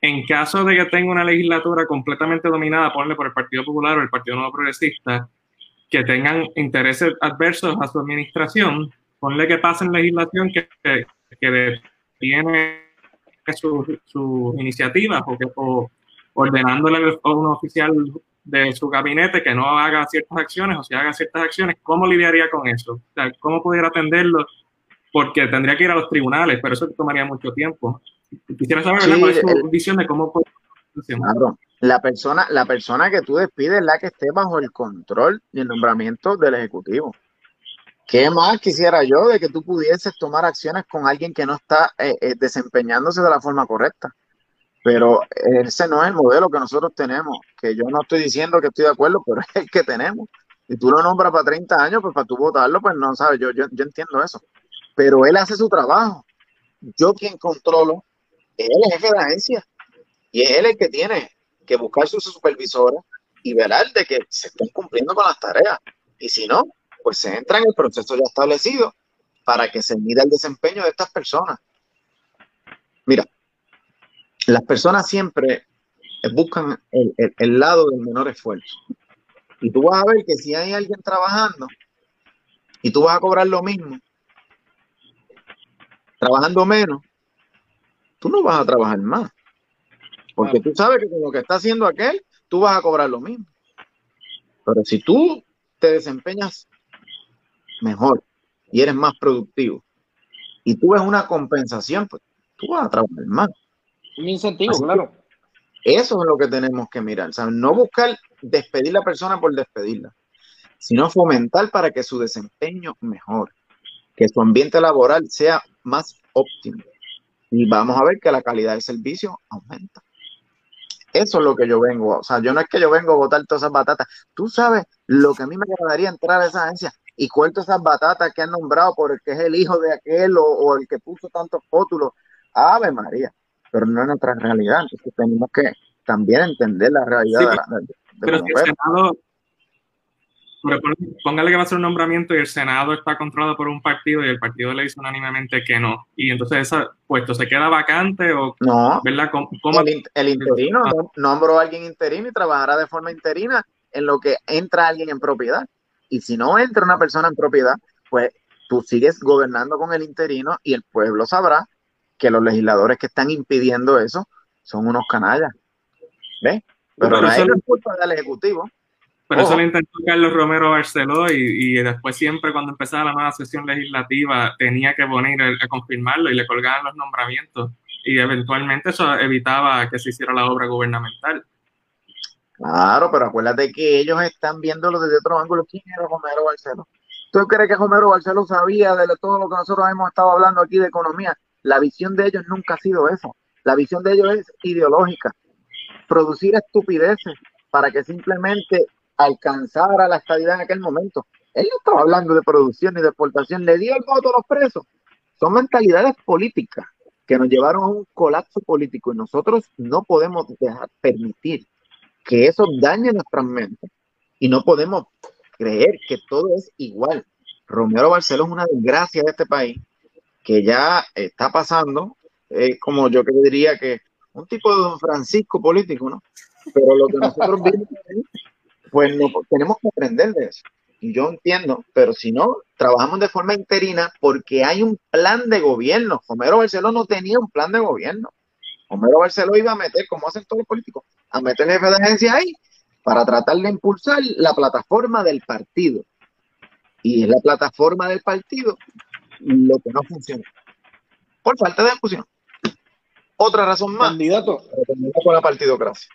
en caso de que tenga una legislatura completamente dominada, ponle por el Partido Popular o el Partido Nuevo Progresista, que tengan intereses adversos a su administración, ponle que pasen legislación que, que, tiene sus su iniciativas o, o ordenándole a un oficial de su gabinete que no haga ciertas acciones o si haga ciertas acciones, ¿cómo lidiaría con eso? ¿Cómo pudiera atenderlo? Porque tendría que ir a los tribunales, pero eso tomaría mucho tiempo. Quisiera saber cuál es tu visión de cómo puede la persona, la persona que tú despides es la que esté bajo el control y el nombramiento del Ejecutivo. ¿Qué más quisiera yo de que tú pudieses tomar acciones con alguien que no está eh, eh, desempeñándose de la forma correcta? Pero ese no es el modelo que nosotros tenemos, que yo no estoy diciendo que estoy de acuerdo, pero [laughs] es el que tenemos. Y tú lo nombras para 30 años, pues para tú votarlo, pues no sabes, yo, yo, yo entiendo eso. Pero él hace su trabajo. Yo quien controlo es el jefe de la agencia y es él el que tiene que buscar su supervisora y velar de que se estén cumpliendo con las tareas. Y si no, pues se entra en el proceso ya establecido para que se mida el desempeño de estas personas. Mira, las personas siempre buscan el, el lado del menor esfuerzo. Y tú vas a ver que si hay alguien trabajando y tú vas a cobrar lo mismo, trabajando menos, tú no vas a trabajar más. Porque tú sabes que con lo que está haciendo aquel, tú vas a cobrar lo mismo. Pero si tú te desempeñas mejor y eres más productivo y tú ves una compensación, pues tú vas a trabajar más. Un incentivo, claro. Eso es lo que tenemos que mirar. O no buscar despedir a la persona por despedirla, sino fomentar para que su desempeño mejore, que su ambiente laboral sea más óptimo y vamos a ver que la calidad del servicio aumenta. Eso es lo que yo vengo. O sea, yo no es que yo vengo a botar todas esas batatas. Tú sabes lo que a mí me agradaría entrar a esa agencia y cuento esas batatas que han nombrado por el que es el hijo de aquel o, el que puso tantos pótulos. Ave María. Pero no es nuestra realidad. Entonces tenemos que también entender la realidad de, pero póngale que va a ser un nombramiento y el Senado está controlado por un partido y el partido le dice unánimemente que no. Y entonces ese puesto se queda vacante o... No, ¿verdad? El, interino, ah. nombro a alguien interino y trabajará de forma interina en lo que entra alguien en propiedad. Y si no entra una persona en propiedad, pues tú sigues gobernando con el interino y el pueblo sabrá que los legisladores que están impidiendo eso son unos canallas. ¿Ves? Pero, no es culpa del Ejecutivo. Pero eso lo intentó Carlos Romero Barceló y, después siempre cuando empezaba la nueva sesión legislativa tenía que venir a, confirmarlo y le colgaban los nombramientos y eventualmente eso evitaba que se hiciera la obra gubernamental. Claro, pero acuérdate que ellos están viéndolo desde otro ángulo. ¿Quién era Romero Barceló? ¿Tú crees que Romero Barceló sabía de todo lo que nosotros hemos estado hablando aquí de economía? La visión de ellos nunca ha sido eso. La visión de ellos es ideológica. Producir estupideces para que simplemente alcanzara la estabilidad en aquel momento. Él no estaba hablando de producción ni de exportación, le dio el voto a los presos. Son mentalidades políticas que nos llevaron a un colapso político y nosotros no podemos dejar permitir que eso dañe nuestras mentes y no podemos creer que todo es igual. Romero Barceló es una desgracia de este país que ya está pasando, es como yo que diría que un tipo de don Francisco político, ¿no? Pero lo que nosotros [laughs] vimos, pues no, tenemos que aprender de eso. Y yo entiendo, pero si no, trabajamos de forma interina porque hay un plan de gobierno. Homero Barceló no tenía un plan de gobierno. Homero Barceló iba a meter, como hacen todos los políticos, a meter el jefe de agencia ahí para tratar de impulsar la plataforma del partido. Y es la plataforma del partido lo que no funciona. Por falta de discusión. Otra razón más. Candidato. Con la partidocracia.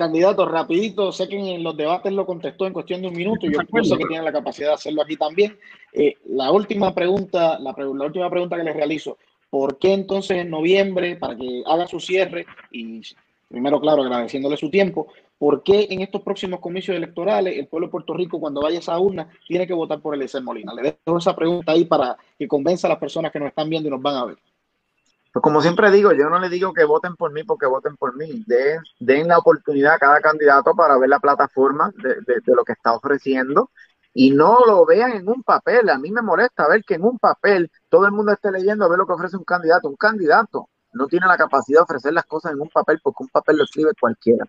Candidato, rapidito, sé que en los debates lo contestó en cuestión de un minuto y yo pienso que tiene la capacidad de hacerlo aquí también. Eh, la última pregunta, la, la, última pregunta que les realizo, ¿por qué entonces en noviembre, para que haga su cierre y primero, claro, agradeciéndole su tiempo, ¿por qué en estos próximos comicios electorales el pueblo de Puerto Rico cuando vaya a esa urna tiene que votar por Eliezer Molina? Le dejo esa pregunta ahí para que convenza a las personas que nos están viendo y nos van a ver. Pues como siempre digo, yo no le digo que voten por mí porque voten por mí. Den, den la oportunidad a cada candidato para ver la plataforma de, de, lo que está ofreciendo y no lo vean en un papel. A mí me molesta ver que en un papel todo el mundo esté leyendo a ver lo que ofrece un candidato. Un candidato no tiene la capacidad de ofrecer las cosas en un papel porque un papel lo escribe cualquiera.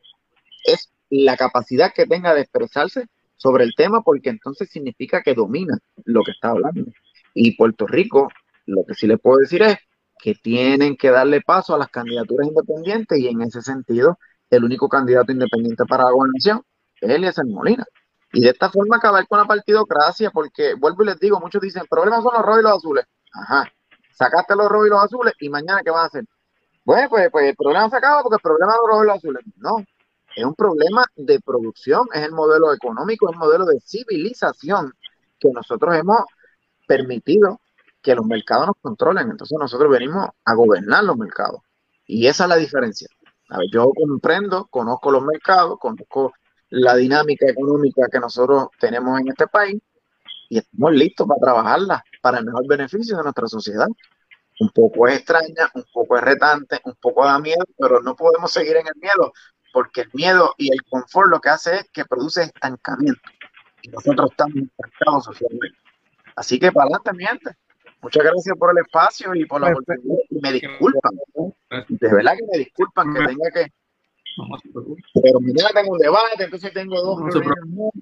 Es la capacidad que tenga de expresarse sobre el tema porque entonces significa que domina lo que está hablando. Y Puerto Rico, lo que sí le puedo decir es que tienen que darle paso a las candidaturas independientes y en ese sentido el único candidato independiente para la gobernación es Eliezer Molina. Y de esta forma acabar con la partidocracia, porque vuelvo y les digo, muchos dicen, el problema son los rojos y los azules. Ajá, sacaste los rojos y los azules y mañana ¿qué vas a hacer? Bueno, pues, pues el problema se acaba porque el problema de los rojos y los azules. No, es un problema de producción, es el modelo económico, es el modelo de civilización que nosotros hemos permitido que los mercados nos controlen. Entonces nosotros venimos a gobernar los mercados. Y esa es la diferencia. Yo comprendo, conozco los mercados, conozco la dinámica económica que nosotros tenemos en este país y estamos listos para trabajarla para el mejor beneficio de nuestra sociedad. Un poco es extraña, un poco es retante, un poco da miedo, pero no podemos seguir en el miedo porque el miedo y el confort lo que hace es que produce estancamiento. Y nosotros estamos estancados socialmente. Así que para adelante, mi gente. Muchas gracias por el espacio y por la oportunidad. Me disculpan. De verdad que me disculpan que tenga que. Pero mañana tengo un debate, entonces tengo dos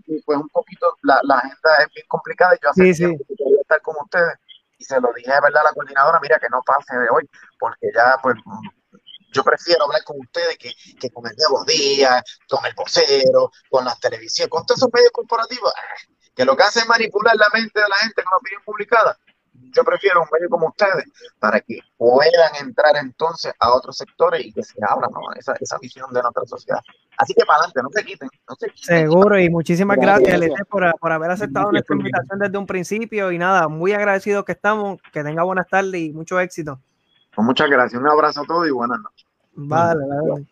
y pues un poquito la, la, agenda es bien complicada y yo hace sí, tiempo que quería estar con ustedes. Y se lo dije de verdad a la coordinadora, mira que no pase de hoy, porque ya pues yo prefiero hablar con ustedes que, que con el Nuevo Día, con el vocero, con las televisiones, con todos esos medios corporativos, ah, que lo que hace es manipular la mente de la gente con la opinión publicada yo prefiero un medio como ustedes para que puedan entrar entonces a otros sectores y que se abra esa, esa visión de nuestra sociedad. Así que para adelante, no se quiten. No se quiten. Seguro, y muchísimas gracias, gracias. Por, por, haber aceptado nuestra invitación desde un principio. Y nada, muy agradecido que estamos. Que tenga buenas tardes y mucho éxito. Pues muchas gracias. Un abrazo a todos y buenas noches. Vale, vale.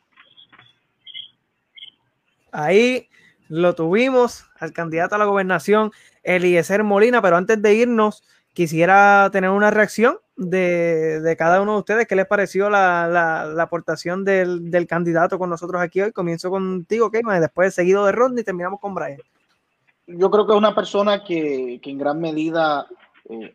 Ahí lo tuvimos al candidato a la gobernación, Eliezer Molina, pero antes de irnos, quisiera tener una reacción de, de, cada uno de ustedes. ¿Qué les pareció la, la, aportación del, del, candidato con nosotros aquí hoy? Comienzo contigo, Keyman, después seguido de Rodney terminamos con Brian. Yo creo que es una persona que, que en gran medida eh,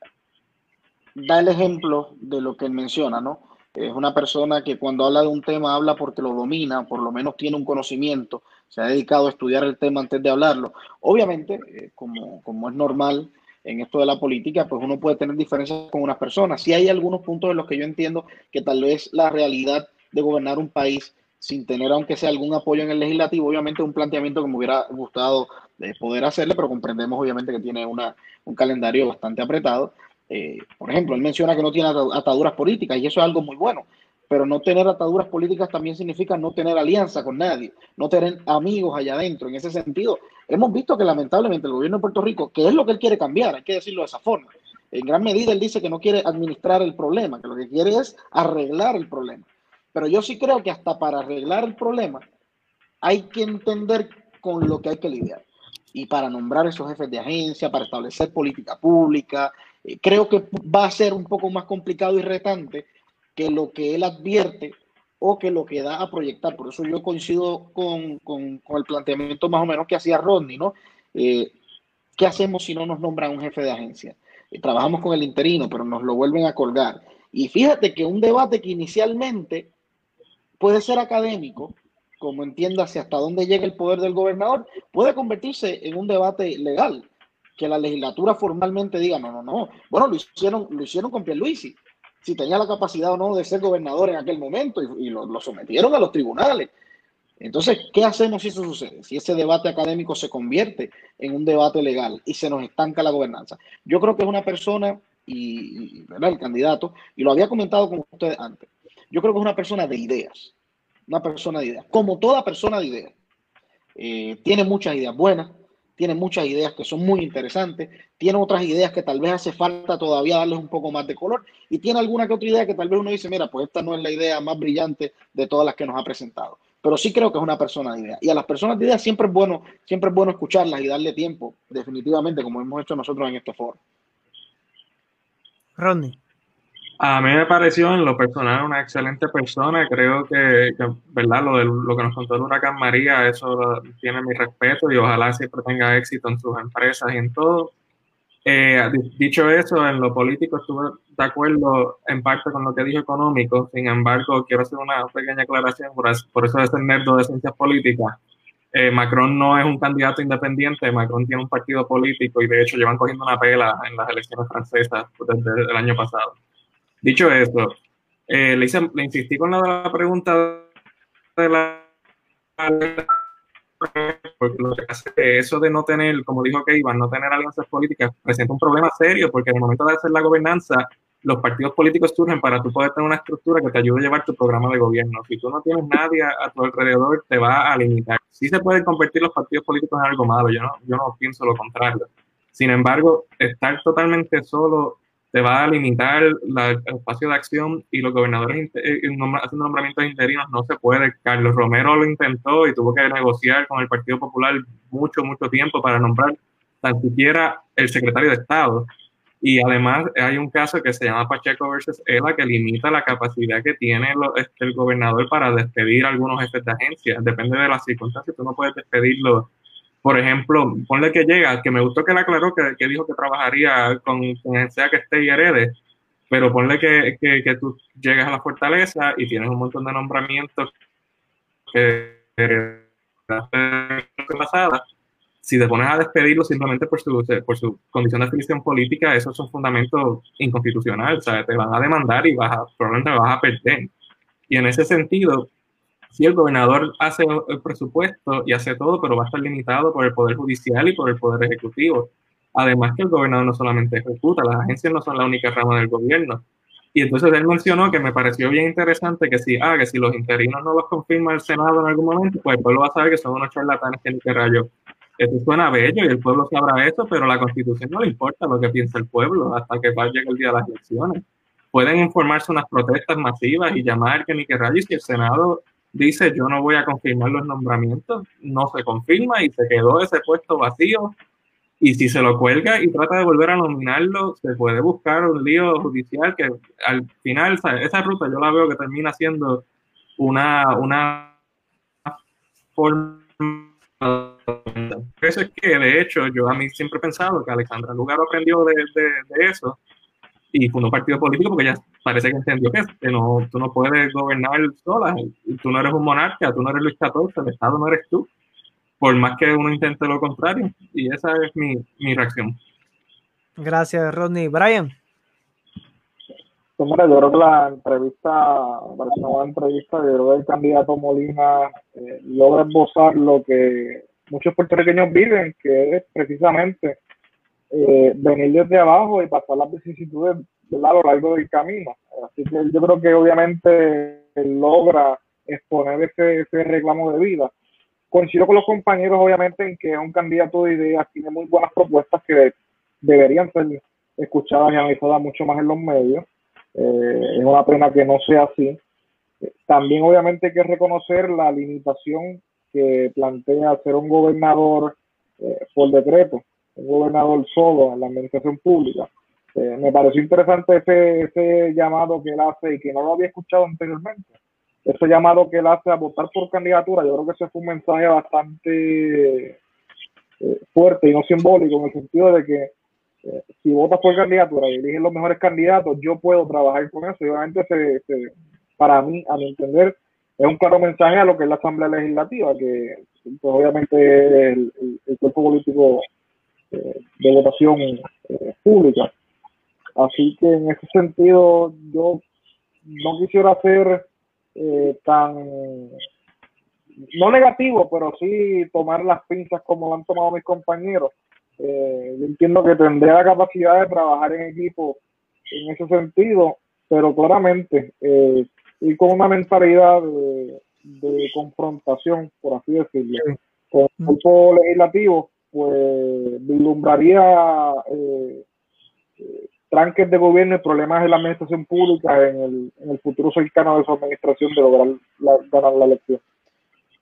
da el ejemplo de lo que él menciona, ¿no? Es una persona que cuando habla de un tema habla porque lo domina, por lo menos tiene un conocimiento, se ha dedicado a estudiar el tema antes de hablarlo. Obviamente, eh, como, como es normal, en esto de la política, pues uno puede tener diferencias con unas personas. Sí hay algunos puntos en los que yo entiendo que tal vez la realidad de gobernar un país sin tener aunque sea algún apoyo en el legislativo, obviamente un planteamiento que me hubiera gustado eh, poder hacerle, pero comprendemos obviamente que tiene una, un calendario bastante apretado. Eh, por ejemplo, él menciona que no tiene ataduras políticas y eso es algo muy bueno, pero no tener ataduras políticas también significa no tener alianza con nadie, no tener amigos allá adentro. En ese sentido, hemos visto que lamentablemente el gobierno de Puerto Rico, que es lo que él quiere cambiar, hay que decirlo de esa forma, en gran medida él dice que no quiere administrar el problema, que lo que quiere es arreglar el problema. Pero yo sí creo que hasta para arreglar el problema hay que entender con lo que hay que lidiar. Y para nombrar esos jefes de agencia, para establecer política pública, eh, creo que va a ser un poco más complicado y retante que lo que él advierte o que lo que da a proyectar. Por eso yo coincido con, con, el planteamiento más o menos que hacía Rodney, ¿no? Eh, ¿Qué hacemos si no nos nombran un jefe de agencia? Eh, trabajamos con el interino, pero nos lo vuelven a colgar. Y fíjate que un debate que inicialmente puede ser académico, como entiéndase hasta dónde llega el poder del gobernador, puede convertirse en un debate legal. Que la legislatura formalmente diga, no, no, no. Bueno, lo hicieron, lo hicieron con Pierluisi. Si tenía la capacidad o no de ser gobernador en aquel momento y, lo, sometieron a los tribunales. Entonces, ¿qué hacemos si eso sucede? Si ese debate académico se convierte en un debate legal y se nos estanca la gobernanza. Yo creo que es una persona, y, el candidato, y lo había comentado con ustedes antes, yo creo que es una persona de ideas, una persona de ideas, como toda persona de ideas. Eh, tiene muchas ideas buenas, tiene muchas ideas que son muy interesantes, tiene otras ideas que tal vez hace falta todavía darles un poco más de color y tiene alguna que otra idea que tal vez uno dice, mira, pues esta no es la idea más brillante de todas las que nos ha presentado pero sí creo que es una persona de idea. Y a las personas de idea siempre es bueno, siempre es bueno escucharlas y darle tiempo, definitivamente, como hemos hecho nosotros en este foro. Rodney. A mí me pareció en lo personal una excelente persona. Creo que, ¿verdad? Lo, de, lo que nos contó el huracán María, eso tiene mi respeto y ojalá siempre tenga éxito en sus empresas y en todo. Eh, dicho eso, en lo político estuve de acuerdo en parte con lo que dijo económico, sin embargo, quiero hacer una pequeña aclaración, por, eso es el nerdo de ciencias políticas. Eh, Macron no es un candidato independiente, Macron tiene un partido político y de hecho llevan cogiendo una pela en las elecciones francesas desde el año pasado. Dicho eso, eh, le, le insistí con la, pregunta de la porque lo que hace eso de no tener, como dijo que no tener alianzas políticas presenta un problema serio, porque en el momento de hacer la gobernanza, los partidos políticos surgen para tú poder tener una estructura que te ayude a llevar tu programa de gobierno. Si tú no tienes nadie a, tu alrededor, te va a limitar. Sí se pueden convertir los partidos políticos en algo malo, yo no, yo no pienso lo contrario. Sin embargo, estar totalmente solo te va a limitar el espacio de acción y los gobernadores eh, haciendo nombramientos interinos no se puede. Carlos Romero lo intentó y tuvo que negociar con el Partido Popular mucho, mucho tiempo para nombrar tan siquiera el secretario de Estado. Y además hay un caso que se llama Pacheco versus ELA que limita la capacidad que tiene este, el gobernador para despedir algunos jefes de agencia. Depende de las circunstancias, tú no puedes despedirlo por ejemplo, ponle que llega, que me gustó que él aclaró que, dijo que trabajaría con quien sea que esté y herede, pero ponle que, que, tú llegas a la fortaleza y tienes un montón de nombramientos que pasada, si te pones a despedirlo simplemente por su, por su condición de afiliación política, eso es un fundamento inconstitucional, sea, te van a demandar y vas a, probablemente vas a perder. Y en ese sentido, Sí, el gobernador hace el presupuesto y hace todo, pero va a estar limitado por el Poder Judicial y por el Poder Ejecutivo. Además que el gobernador no solamente ejecuta, las agencias no son la única rama del gobierno. Y entonces él mencionó que me pareció bien interesante que si, ah, que si los interinos no los confirma el Senado en algún momento, pues el pueblo va a saber que son unos charlatanes que ni que rayo. Eso suena bello y el pueblo sabrá eso, pero la constitución no le importa lo que piensa el pueblo hasta que vaya el día de las elecciones. Pueden informarse unas protestas masivas y llamar que ni que rayo y si el Senado dice yo no voy a confirmar los nombramientos, no se confirma y se quedó ese puesto vacío. Y si se lo cuelga y trata de volver a nominarlo, se puede buscar un lío judicial que al final esa ruta yo la veo que termina siendo una, una forma eso es que de hecho yo a mí siempre he pensado que Alexandra Lugaro aprendió de eso y fundó un partido político porque ya parece que entendió que, no, tú no puedes gobernar sola, tú no eres un monarca, tú no eres Luis XIV, el Estado no eres tú, por más que uno intente lo contrario, y esa es mi, mi reacción. Gracias, Rodney. Brian. Pues yo creo que la entrevista, parece una buena entrevista, yo creo que el candidato Molina eh, logra esbozar lo que muchos puertorriqueños viven, que es precisamente eh, venir desde abajo y pasar las vicisitudes a lo largo del camino. Así que yo creo que obviamente logra exponer ese, ese reclamo de vida. Coincido con los compañeros, obviamente, en que es un candidato de ideas, tiene muy buenas propuestas que deberían ser escuchadas y analizadas mucho más en los medios. Eh, es una pena que no sea así. También, obviamente, hay que reconocer la limitación que plantea ser un gobernador eh, por decreto, un gobernador solo en la administración pública. Eh, me pareció interesante ese, ese llamado que él hace y que no lo había escuchado anteriormente. Ese llamado que él hace a votar por candidatura, yo creo que ese fue un mensaje bastante eh, fuerte y no simbólico en el sentido de que si votas por candidatura y eliges los mejores candidatos, yo puedo trabajar con eso. Y obviamente, para mí, a mi entender, es un claro mensaje a lo que es la Asamblea Legislativa, que pues, obviamente es el, cuerpo político eh, de votación eh, pública. Así que en ese sentido yo no quisiera ser eh, tan, no negativo, pero sí tomar las pinzas como lo han tomado mis compañeros. yo entiendo que tendré la capacidad de trabajar en equipo en ese sentido, pero claramente eh, y con una mentalidad de, confrontación, por así decirlo. Con el grupo legislativo, pues vislumbraría eh, tranques de gobierno y problemas de la administración pública en el, en el futuro cercano de su administración de lograr ganar la elección.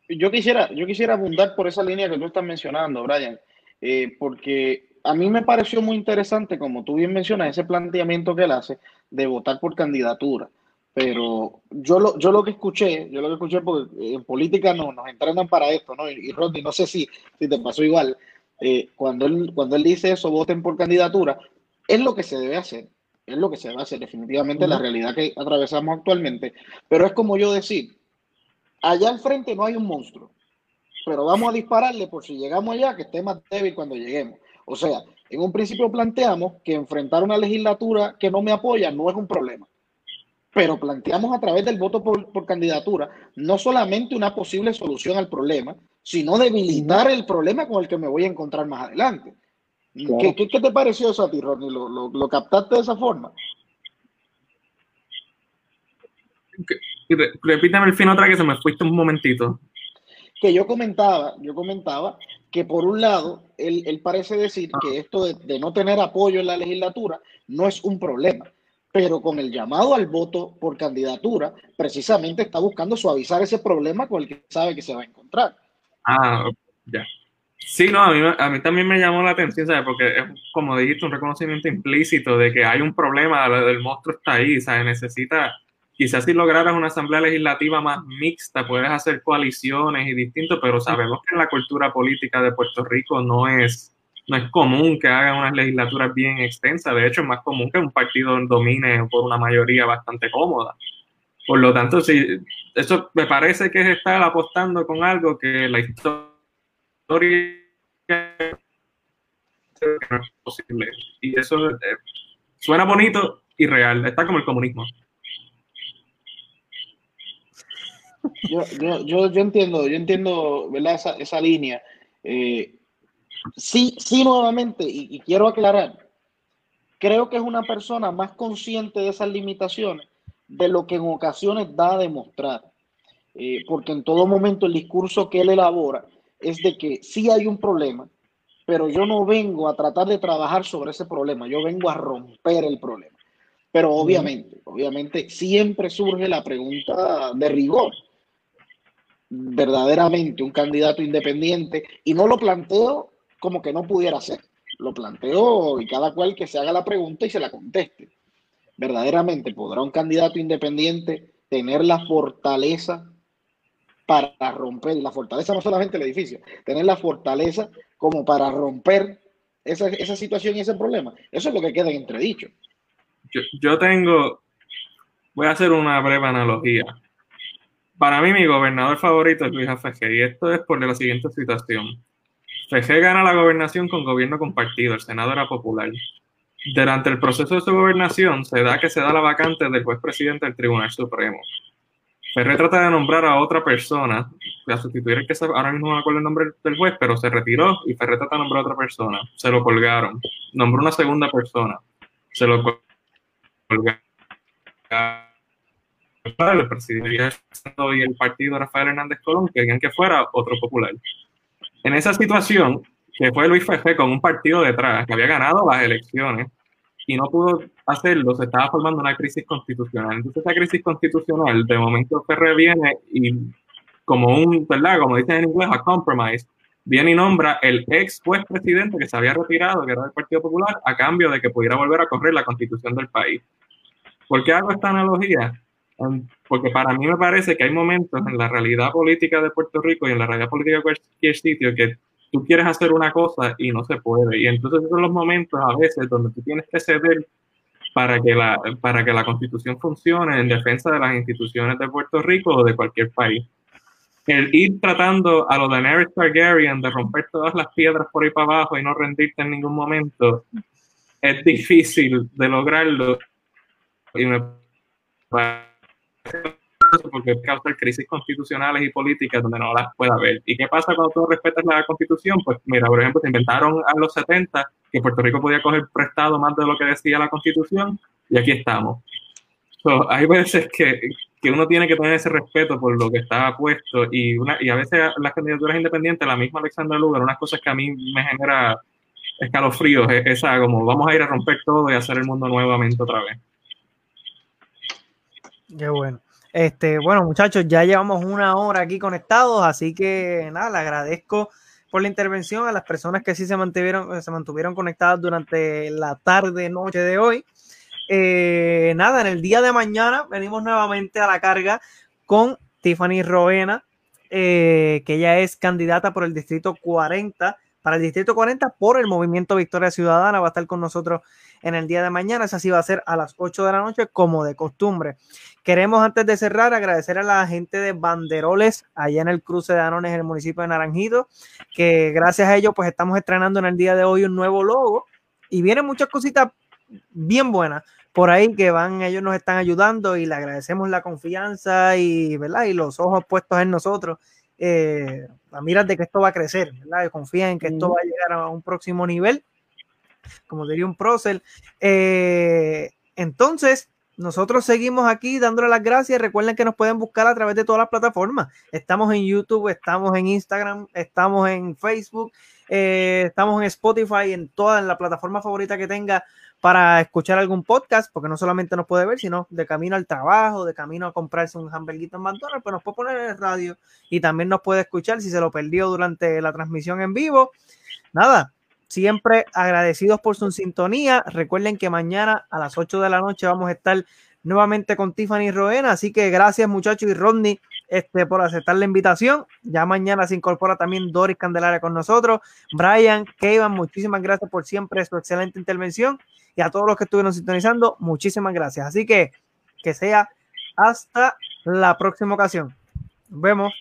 Yo quisiera, yo quisiera abundar por esa línea que tú estás mencionando, Brian, eh, porque a mí me pareció muy interesante, como tú bien mencionas, ese planteamiento que él hace de votar por candidatura. Pero yo lo, yo lo que escuché, yo lo que escuché, porque en política no, nos entrenan para esto, ¿no? Y, Rodney, no sé si, si te pasó igual, eh, cuando, él, cuando él dice eso, voten por candidatura, es lo que se debe hacer, es lo que se debe hacer, definitivamente la realidad que atravesamos actualmente, pero es como yo decir, allá al frente no hay un monstruo, pero vamos a dispararle por si llegamos allá, que esté más débil cuando lleguemos. O sea, en un principio planteamos que enfrentar una legislatura que no me apoya no es un problema pero planteamos a través del voto por, candidatura no solamente una posible solución al problema, sino debilitar el problema con el que me voy a encontrar más adelante. ¿Qué, te pareció eso a ti, Ronnie? ¿Lo, captaste de esa forma? Repítame el fin otra que se me fuiste un momentito. Que yo comentaba, yo comentaba que por un lado, él, parece decir que esto de no tener apoyo en la legislatura no es un problema pero con el llamado al voto por candidatura, precisamente está buscando suavizar ese problema con el que sabe que se va a encontrar. Ah, ya. Sí, no, a mí, a mí también me llamó la atención, ¿sabes? Porque es, como dijiste, un reconocimiento implícito de que hay un problema, el monstruo está ahí, ¿sabes? Necesita, quizás si lograras una asamblea legislativa más mixta, puedes hacer coaliciones y distintos, pero sabemos que en la cultura política de Puerto Rico no es no es común que hagan unas legislaturas bien extensas, de hecho es más común que un partido domine por una mayoría bastante cómoda. Por lo tanto, sí, eso me parece que es estar apostando con algo que la historia no es posible. Y eso eh, suena bonito y real, está como el comunismo. Yo, yo, yo, entiendo, yo entiendo, ¿verdad? Esa, esa línea. Eh, Sí, sí, nuevamente, y, quiero aclarar, creo que es una persona más consciente de esas limitaciones de lo que en ocasiones da a demostrar, eh, porque en todo momento el discurso que él elabora es de que sí hay un problema, pero yo no vengo a tratar de trabajar sobre ese problema, yo vengo a romper el problema. Pero obviamente, obviamente siempre surge la pregunta de rigor. Verdaderamente un candidato independiente, y no lo planteo como que no pudiera ser. Lo planteo y cada cual que se haga la pregunta y se la conteste. Verdaderamente, ¿podrá un candidato independiente tener la fortaleza para romper, la fortaleza no solamente el edificio, tener la fortaleza como para romper esa, esa situación y ese problema? Eso es lo que queda en entredicho. Yo, tengo, voy a hacer una breve analogía. Para mí, mi gobernador favorito es Luis Afege, y esto es por la siguiente situación. FG gana la gobernación con gobierno compartido, el Senado era popular. Durante el proceso de su gobernación se da que se da la vacante del juez presidente del Tribunal Supremo. Ferrer trata de nombrar a otra persona, a sustituir el que se, ahora mismo no me acuerdo el nombre del juez, pero se retiró y Ferrer trata de nombrar a otra persona. Se lo colgaron. Nombró una segunda persona. Se lo colgaron. El presidente y el partido Rafael Hernández Colón querían que fuera otro popular. En esa situación, que fue Luis Fefe con un partido detrás, que había ganado las elecciones y no pudo hacerlo, se estaba formando una crisis constitucional. Entonces, esa crisis constitucional, de momento Ferre viene y como un, ¿verdad? Como dicen en inglés, a compromise, viene y nombra el ex juez presidente que se había retirado, que era del Partido Popular, a cambio de que pudiera volver a correr la constitución del país. ¿Por qué hago esta analogía? Porque para mí me parece que hay momentos en la realidad política de Puerto Rico y en la realidad política de cualquier sitio que tú quieres hacer una cosa y no se puede. Y entonces esos son los momentos a veces donde tú tienes que ceder para que la, para que la constitución funcione en defensa de las instituciones de Puerto Rico o de cualquier país. El ir tratando a lo de Daenerys Targaryen de romper todas las piedras por ahí para abajo y no rendirte en ningún momento es difícil de lograrlo y me porque causa crisis constitucionales y políticas donde no las puede haber. ¿Y qué pasa cuando tú respetas la constitución? Pues mira, por ejemplo, se inventaron a los 70 que Puerto Rico podía coger prestado más de lo que decía la constitución y aquí estamos. hay veces que, que, uno tiene que tener ese respeto por lo que está puesto y, una, y a veces las candidaturas independientes, la misma Alexandra Lugar, unas cosas que a mí me genera escalofríos, esa como vamos a ir a romper todo y hacer el mundo nuevamente otra vez. Qué bueno. Este, bueno, muchachos, ya llevamos una hora aquí conectados, así que nada, le agradezco por la intervención a las personas que sí se mantuvieron, se mantuvieron conectadas durante la tarde, noche de hoy. Eh, nada, en el día de mañana venimos nuevamente a la carga con Tiffany Roena, eh, que ella es candidata por el distrito 40, para el distrito 40 por el movimiento Victoria Ciudadana, va a estar con nosotros en el día de mañana. Esa sí va a ser a las 8 de la noche, como de costumbre. Queremos, antes de cerrar, agradecer a la gente de Banderoles, allá en el cruce de Anones, en el municipio de Naranjito, que gracias a ellos, pues estamos estrenando en el día de hoy un nuevo logo y vienen muchas cositas bien buenas por ahí que van, ellos nos están ayudando y le agradecemos la confianza y, ¿verdad? y los ojos puestos en nosotros. Eh, a mirar de que esto va a crecer, ¿verdad? confían en que esto va a llegar a un próximo nivel como diría un prócer. Eh, entonces, nosotros seguimos aquí dándole las gracias. Recuerden que nos pueden buscar a través de todas las plataformas. Estamos en YouTube, estamos en Instagram, estamos en Facebook, eh, estamos en Spotify, en toda la plataforma favorita que tenga para escuchar algún podcast, porque no solamente nos puede ver, sino de camino al trabajo, de camino a comprarse un hamburguito en McDonald's, pues nos puede poner en el radio y también nos puede escuchar si se lo perdió durante la transmisión en vivo. Nada, Siempre agradecidos por su sintonía. Recuerden que mañana a las 8 de la noche vamos a estar nuevamente con Tiffany Roena. Así que gracias, muchachos, y Rodney este, por aceptar la invitación. Ya mañana se incorpora también Doris Candelaria con nosotros. Brian, Kevin, muchísimas gracias por siempre su excelente intervención. Y a todos los que estuvieron sintonizando, muchísimas gracias. Así que que sea hasta la próxima ocasión. Nos vemos.